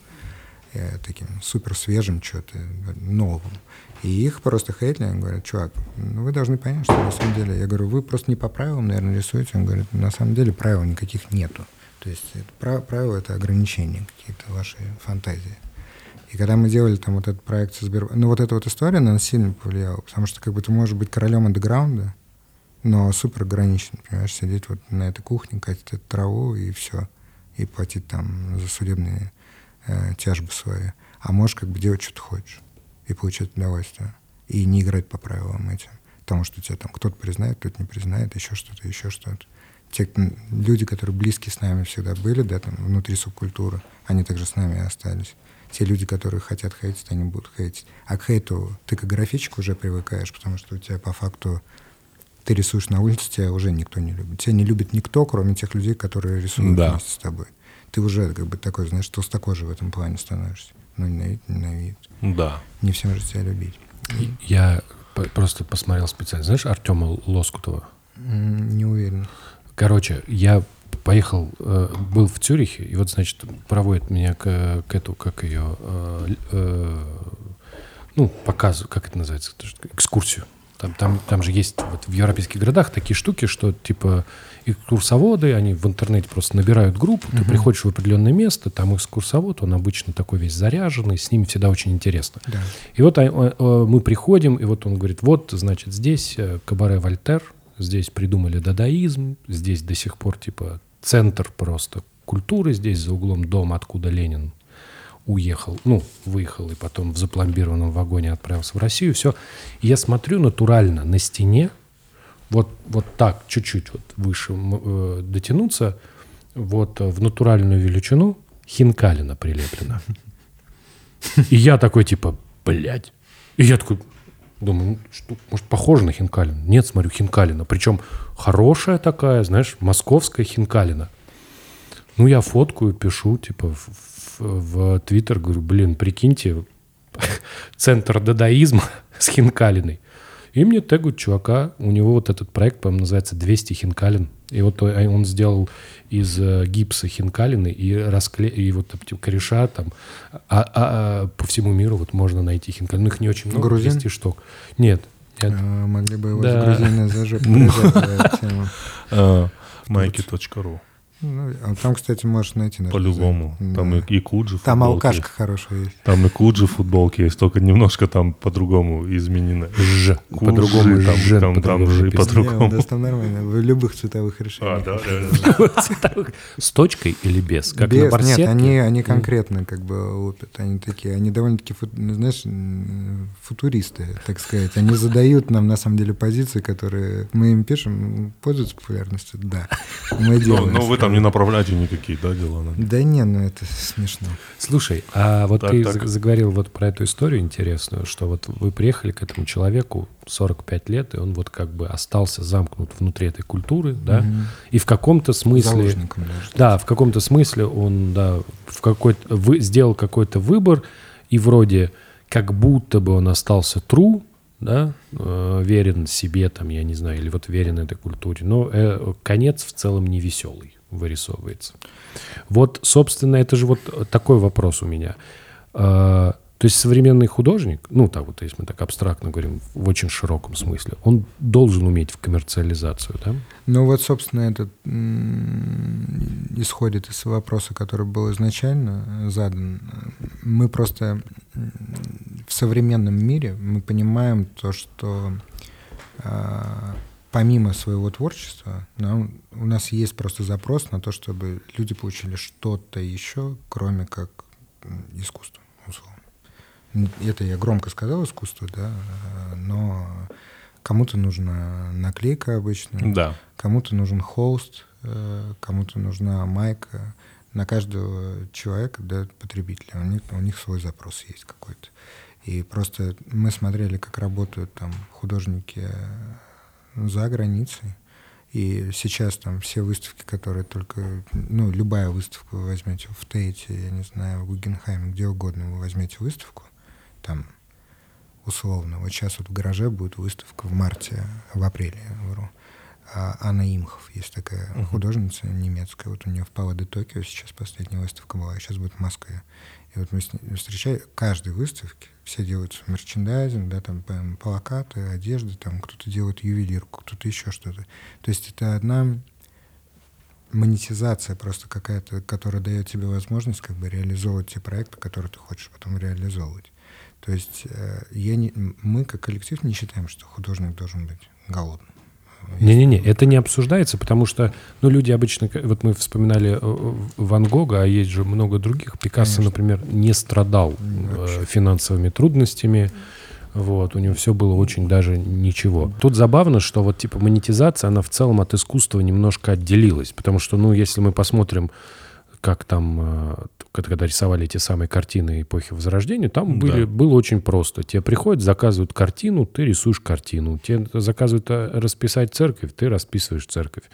э, таким супер свежим, что-то новым. И их просто хейтили, они говорят, чувак, ну вы должны понять, что на самом деле, я говорю, вы просто не по правилам, наверное, рисуете. Он говорит, на самом деле правил никаких нету. То есть это, прав- правила — это ограничения какие-то ваши фантазии. И когда мы делали там вот этот проект со Сбербанком, ну вот эта вот история, она сильно повлияла, потому что как бы ты можешь быть королем андеграунда, но супер ограничен, понимаешь, сидеть вот на этой кухне, катить эту траву и все, и платить там за судебные э, тяжбы свои. А можешь как бы делать, что ты хочешь, и получать удовольствие, и не играть по правилам этим. Потому что тебя там кто-то признает, кто-то не признает, еще что-то, еще что-то. Те люди, которые близкие с нами всегда были, да, там, внутри субкультуры, они также с нами остались. Те люди, которые хотят хейтить, они будут хейтить. А к хейту ты как графичик уже привыкаешь, потому что у тебя по факту ты рисуешь на улице, тебя уже никто не любит. Тебя не любит никто, кроме тех людей, которые рисуют Да. вместе с тобой. Ты уже как бы такой, знаешь, толстокожий в этом плане становишься. Ну, ненавидеть, ненавидеть. Да. Не всем же тебя любить. Я просто посмотрел специально. Знаешь Артема Лоскутова? Не уверен. Короче, я поехал, э, был в Цюрихе, и вот, значит, проводит меня к, к эту, как ее, э, э, ну, показу, как это называется, экскурсию. Там, там, там же есть вот в европейских городах такие штуки, что типа экскурсоводы, они в интернете просто набирают группу, ты приходишь в определенное место, там экскурсовод, он обычно такой весь заряженный, с ними всегда очень интересно. Да. И вот а, а, мы приходим, и вот он говорит, вот, значит, здесь э, кабаре Вольтер, здесь придумали дадаизм, здесь до сих пор, типа, центр просто культуры, здесь за углом дом, откуда Ленин уехал, ну, выехал, и потом в запломбированном вагоне отправился в Россию, все. И я смотрю натурально на стене, вот, вот так, чуть-чуть вот выше э, дотянуться, вот э, в натуральную величину хинкалина прилеплена. И я такой, типа, блядь. И я такой, думаю, ну, что, может, похоже на хинкалину? Нет, смотрю, хинкалина. Причем хорошая такая, знаешь, московская хинкалина. Ну, я фоткаю, пишу, типа, в, в- в Твиттер, говорю, блин, прикиньте, центр дадаизма с хинкалиной. И мне тегают чувака, у него вот этот проект, по-моему, называется «200 хинкалин». И вот э, он сделал из э, гипса хинкалины и, раскле... и вот кореша там а, а- а по всему миру вот можно найти хинкалин. Ну, их не очень много, Грузин? 200 штук. Нет, нет. А, могли бы его Да. с грузины за жопу прижать, да, тему. Э, Майки.ру. Ну, а там, кстати, можешь найти. на По-любому. Да. Там и, и Куджи Там футболки алкашка хорошая есть. Там и Куджи футболки есть, только немножко там по-другому изменены. Ж. По-другому там, жен, там, там же по-другому. Не, у нас там нормально, в любых цветовых решениях. А, да, да, да. С точкой или без? Как Без, на барсетке? нет, они, они конкретно как бы лупят. Они такие, они довольно-таки, ну, знаешь, футуристы, так сказать. Они задают нам, на самом деле, позиции, которые мы им пишем, пользуются популярностью, да. Мы Но, делаем. но вы там не направляете никакие, да, дела? да? Да не, ну это смешно. Слушай, а вот Так, ты так. за- заговорил вот про эту историю интересную, что вот вы приехали к этому человеку 45 лет, и он вот как бы остался замкнут внутри этой культуры, да, и в каком-то смысле... Заложником даже. Да, в каком-то смысле он, да, в какой-то, вы, сделал какой-то выбор, и вроде как будто бы он остался true, да, э, верен себе, там, я не знаю, или вот верен этой культуре, но э, конец в целом не веселый вырисовывается. Вот, собственно, это же вот такой вопрос у меня. Э, то есть современный художник, ну, так вот, если мы так абстрактно говорим, в очень широком смысле, он должен уметь в коммерциализацию, да? Ну вот, собственно, этот м, исходит из вопроса, который был изначально задан. Мы просто в современном мире мы понимаем то, что а, помимо своего творчества нам, у нас есть просто запрос на то, чтобы люди получили что-то еще, кроме как искусство, условно. Это я громко сказал искусство, да, но кому-то нужна наклейка обычно, Да. кому-то нужен холст, э, кому-то нужна майка. На каждого человека, да, потребителя, у них, у них свой запрос есть какой-то. И просто мы смотрели, как работают там художники за границей. И сейчас там все выставки, которые только, ну, любая выставка вы возьмете в Тейте, я не знаю, в Гугенхайме, где угодно вы возьмете выставку, там условно. Вот сейчас вот в гараже будет выставка в марте, в апреле, вру. А Анна Имхов есть такая uh-huh. художница немецкая. Вот у нее в Пало де Токио сейчас последняя выставка была, сейчас будет в Москве. И вот мы встречаем каждой выставке, все делают мерчендайзинг, да, там плакаты, одежды, там кто-то делает ювелирку, кто-то еще что-то. То есть это одна монетизация просто какая-то, которая дает тебе возможность как бы реализовывать те проекты, которые ты хочешь потом реализовывать. То есть э, я не, мы как коллектив не считаем, что художник должен быть голодным. Не-не-не, это не обсуждается, потому что, ну, люди обычно, вот мы вспоминали э, Ван Гога, а есть же много других. Пикассо, Конечно. например, не страдал э, Вообще. финансовыми трудностями. Вот, у него все было очень даже ничего. Тут забавно, что вот типа монетизация, она в целом от искусства немножко отделилась. Потому что, ну, если мы посмотрим как там, э, когда рисовали эти самые картины эпохи Возрождения, там были, да. было очень просто. Тебе приходят, заказывают картину, ты рисуешь картину. Тебе заказывают э, расписать церковь, ты расписываешь церковь.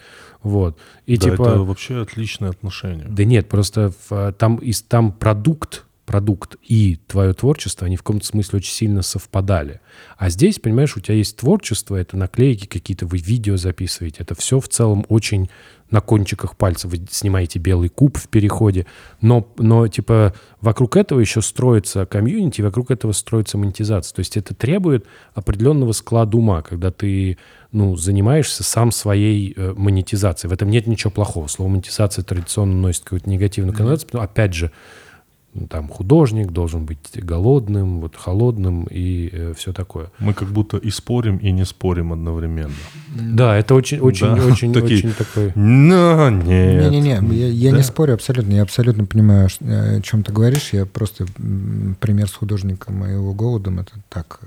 Вот. И да, типа... это вообще отличное отношение. Да нет, просто в, там, из, там продукт, продукт и твое творчество, они в каком-то смысле очень сильно совпадали. А здесь, понимаешь, у тебя есть творчество, это наклейки какие-то, вы видео записываете, это все в целом очень на кончиках пальцев. Вы снимаете белый куб в переходе, но, но типа вокруг этого еще строится комьюнити, вокруг этого строится монетизация. То есть это требует определенного склада ума, когда ты ну, занимаешься сам своей э, монетизацией. В этом нет ничего плохого. Слово монетизация традиционно носит какую-то негативную коннотацию, но опять же, там художник должен быть голодным, вот холодным и э, все такое. Мы как будто и спорим, и не спорим одновременно. Да, это очень, очень, да, очень, такие, очень такой. Но нет. Не-не-не, я, я да? не спорю абсолютно, я абсолютно понимаю, о чем ты говоришь. Я просто пример с художником моего голодом, это так. Э,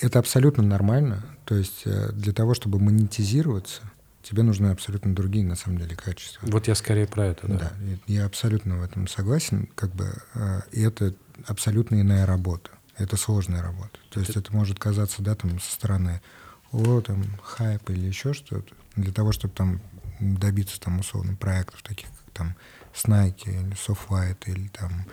это абсолютно нормально. То есть э, для того, чтобы монетизироваться, тебе нужны абсолютно другие, на самом деле, качества. Вот я скорее про это, да. Да, я абсолютно в этом согласен, как бы, э, и это абсолютно иная работа. Это сложная работа. То есть это, это может казаться, да, там, со стороны, о, там, хайп или еще что-то. Для того, чтобы там добиться, там, условно, проектов таких, как там с Nike или Softlight или там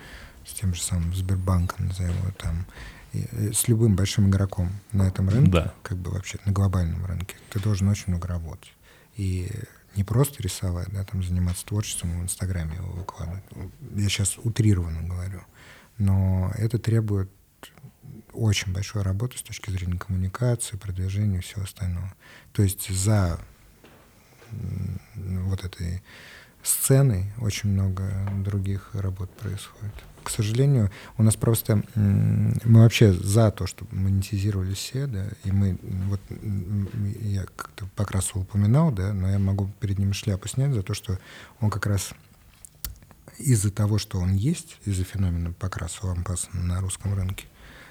с тем же самым Сбербанком, назовем его там, с любым большим игроком на этом рынке, да. как бы вообще на глобальном рынке, ты должен очень много работать. И не просто рисовать, да, там заниматься творчеством в Инстаграме его выкладывать. Я сейчас утрированно говорю. Но это требует очень большой работы с точки зрения коммуникации, продвижения и всего остального. То есть за вот этой сценой очень много других работ происходит к сожалению, у нас просто мы вообще за то, чтобы монетизировали все, да, и мы вот я как-то Покрасу упоминал, да, но я могу перед ним шляпу снять за то, что он как раз из-за того, что он есть, из-за феномена Покраса лампаса на русском рынке,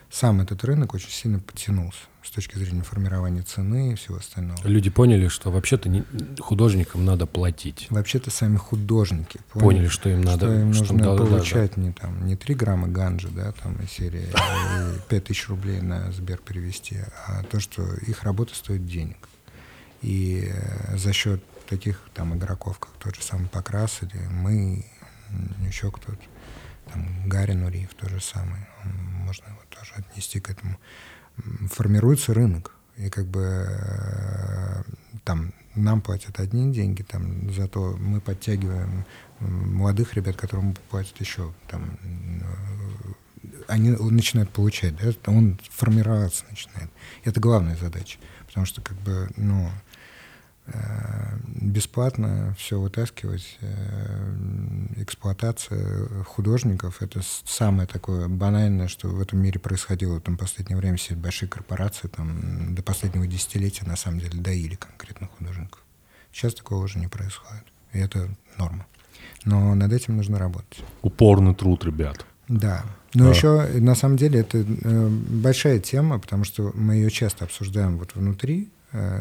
сам этот рынок очень сильно подтянулся с точки зрения формирования цены и всего остального. Люди поняли, что вообще-то не, художникам надо платить. Вообще-то сами художники поняли, поняли что им надо, что им что нужно получать да, да. не там не 3 грамма ганжи, да, там из серии 5 тысяч рублей на Сбер перевести, а то, что их работа стоит денег. И э, за счет таких там игроков, как тот же самый Покрас или мы, еще кто-то, там Гарри Нуриев то же самое, можно его тоже отнести к этому, формируется рынок. И как бы э, там нам платят одни деньги, там, зато мы подтягиваем молодых ребят, которым платят еще там э, они начинают получать, да, он формироваться начинает. Это главная задача, потому что как бы, ну, бесплатно все вытаскивать. Э, эксплуатация художников — это самое такое банальное, что в этом мире происходило. Там в последнее время все большие корпорации там, до последнего десятилетия на самом деле доили конкретно художников. Сейчас такого уже не происходит. И это норма. Но над этим нужно работать. Упорный труд, ребят. Да. Но а. еще, на самом деле, это э, большая тема, потому что мы ее часто обсуждаем вот внутри э,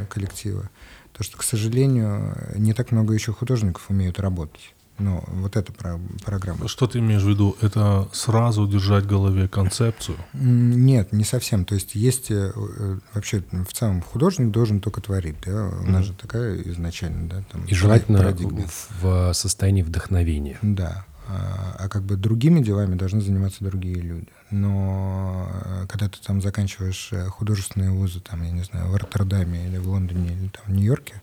коллектива. То, что, к сожалению, не так много еще художников умеют работать. Ну, вот эта про программа. Что ты имеешь в виду? Это сразу держать в голове концепцию? Нет, не совсем. То есть есть э, э, вообще в целом художник должен только творить. Да? У нас mm-hmm. же такая изначально, да, там. И желательно в, в состоянии вдохновения. Да. А, а как бы другими делами должны заниматься другие люди. Но э, когда ты там заканчиваешь э, художественные вузы, там, я не знаю, в Роттердаме или в Лондоне или там в Нью-Йорке,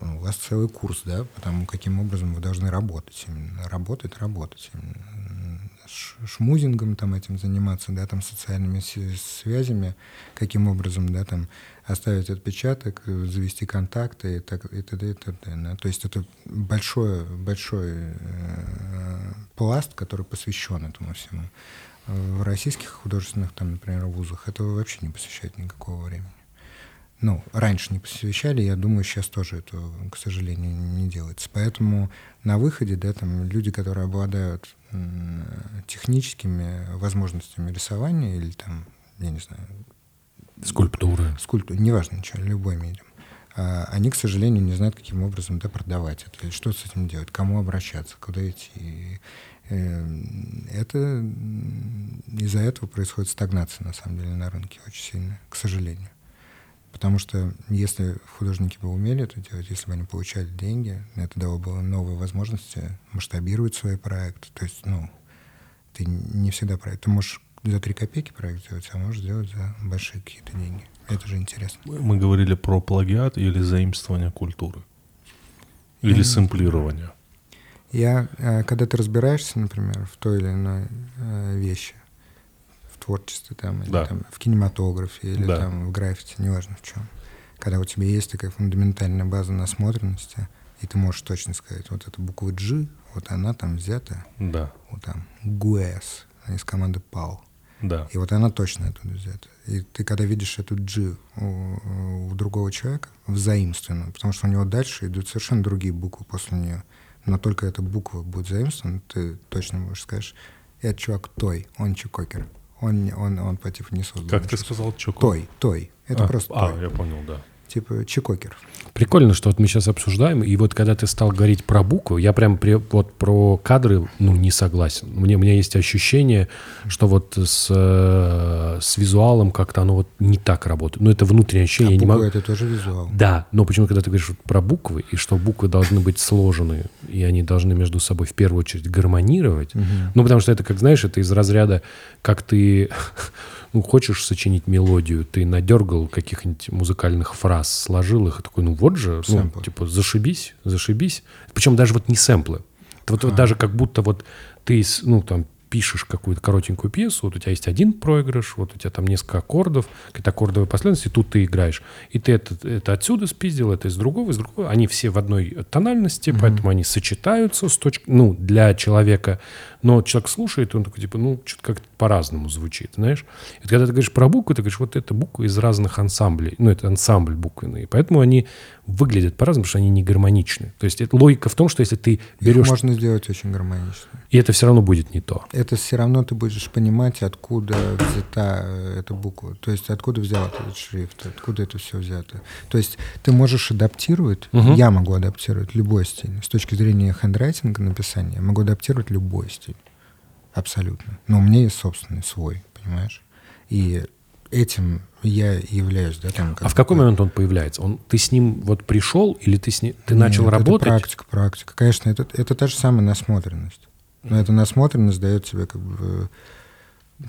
у вас целый курс, да, потому каким образом вы должны работать. Именно работать, работать. Именно шмузингом там этим заниматься, да, там социальными связями, каким образом, да, там оставить отпечаток, завести контакты и так и т.д. и т.д. Да. То есть это большой, большой э, пласт, который посвящен этому всему. В российских художественных, там, например, вузах этого вообще не посвящает никакого времени. Ну, раньше не посвящали, я думаю, сейчас тоже это, к сожалению, не делается. Поэтому на выходе, да, там люди, которые обладают техническими возможностями рисования или там, я не знаю, скульптуры, скульптуры, неважно ничего, любой медиум, а, они, к сожалению, не знают, каким образом да, продавать это, или что с этим делать, кому обращаться, куда идти. И, э, это из-за этого происходит стагнация, на самом деле, на рынке очень сильно, к сожалению. Потому что если художники бы умели это делать, если бы они получали деньги, это дало бы новые возможности масштабировать свои проекты. То есть, ну, ты не всегда проект. Ты можешь за три копейки проект сделать, а можешь сделать за большие какие-то деньги. Это же интересно. Мы говорили про плагиат или заимствование культуры. Или сэмплирование. Я, э, когда ты разбираешься, например, в той или иной э, вещи, творчестве там, или да. там, в кинематографе, или да. там, в граффити, неважно в чем. Когда у тебя есть такая фундаментальная база насмотренности, и ты можешь точно сказать, вот эта буква G, вот она там взята, да. вот там, GUES, из команды PAL. Да. И вот она точно оттуда взята. И ты когда видишь эту G у, у другого человека, взаимственно, потому что у него дальше идут совершенно другие буквы после нее, но только эта буква будет заимствована, ты точно можешь сказать, этот чувак той, он чукокер. Он, он, он по типу не создан. Как ты сказал, чукок? Той, той. Это а, просто а, той. я понял, да. Типа чекокер. Прикольно, что вот мы сейчас обсуждаем, и вот когда ты стал говорить про букву, я прям при, вот про кадры, ну, не согласен. Мне, у меня есть ощущение, что вот с, э, с визуалом как-то оно вот не так работает. Ну, это внутреннее ощущение. А я не могу... это тоже визуал. Да, но почему, когда ты говоришь вот про буквы, и что буквы должны быть сложены, и они должны между собой в первую очередь гармонировать, угу. ну, потому что это, как знаешь, это из разряда, как ты ну, хочешь сочинить мелодию, ты надергал каких-нибудь музыкальных фраз, сложил их, и такой, ну вот же, ну, типа, зашибись, зашибись. Причем даже вот не сэмплы. Вот, вот даже как будто вот ты, ну, там, пишешь какую-то коротенькую пьесу, вот у тебя есть один проигрыш, вот у тебя там несколько аккордов, какие-то аккордовые последовательности, и тут ты играешь. И ты это, это отсюда спиздил, это из другого, из другого. Они все в одной тональности, mm-hmm. поэтому они сочетаются с точки, ну, для человека. Но человек слушает, он такой, типа, ну, что-то как-то по-разному звучит, знаешь. И когда ты говоришь про буквы, ты говоришь, вот это буквы из разных ансамблей. Ну, это ансамбль буквенный. Поэтому они выглядят по-разному, потому что они не гармоничны. То есть это логика в том, что если ты берешь... Их можно сделать очень гармонично. И это все равно будет не то. Это все равно ты будешь понимать, откуда взята э, эта буква. То есть откуда взял этот шрифт, откуда это все взято. То есть ты можешь адаптировать, угу. я могу адаптировать любой стиль. С точки зрения хендрайтинга написания, я могу адаптировать любой стиль. Абсолютно. Но у меня есть собственный свой, понимаешь? И этим я являюсь, да, там. а в какой момент он появляется? Он, ты с ним вот пришел или ты с ним, ты Нет, начал работать? Это практика, практика. Конечно, это, это та же самая насмотренность. Но эта насмотренность дает тебе как бы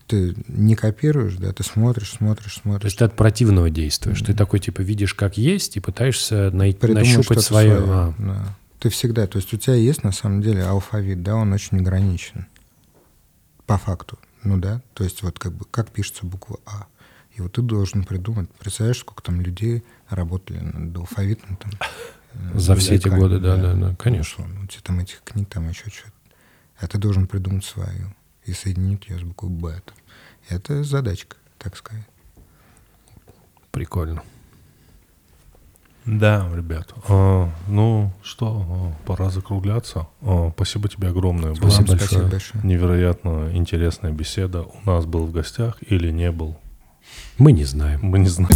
ты не копируешь, да, ты смотришь, смотришь, смотришь. То есть ты от противного действуешь. Mm-hmm. Ты такой типа видишь, как есть, и пытаешься найти, нащупать свое. свое. А. Да. Ты всегда, то есть у тебя есть на самом деле алфавит, да, он очень ограничен. По факту. Ну да. То есть вот как бы как пишется буква А. И вот ты должен придумать. Представляешь, сколько там людей работали над алфавитом там. Э, За все эти годы, да, да, да, конечно. Ну, у тебя там этих книг, там еще что-то. А ты должен придумать свою и соединить ее с буквой Б. Это задачка, так сказать. Прикольно. Да, ребят. А, ну что, а, пора закругляться. А, спасибо тебе огромное. Спасибо, большое. спасибо большое. Невероятно интересная беседа. У нас был в гостях или не был? Мы не знаем. Мы не знаем.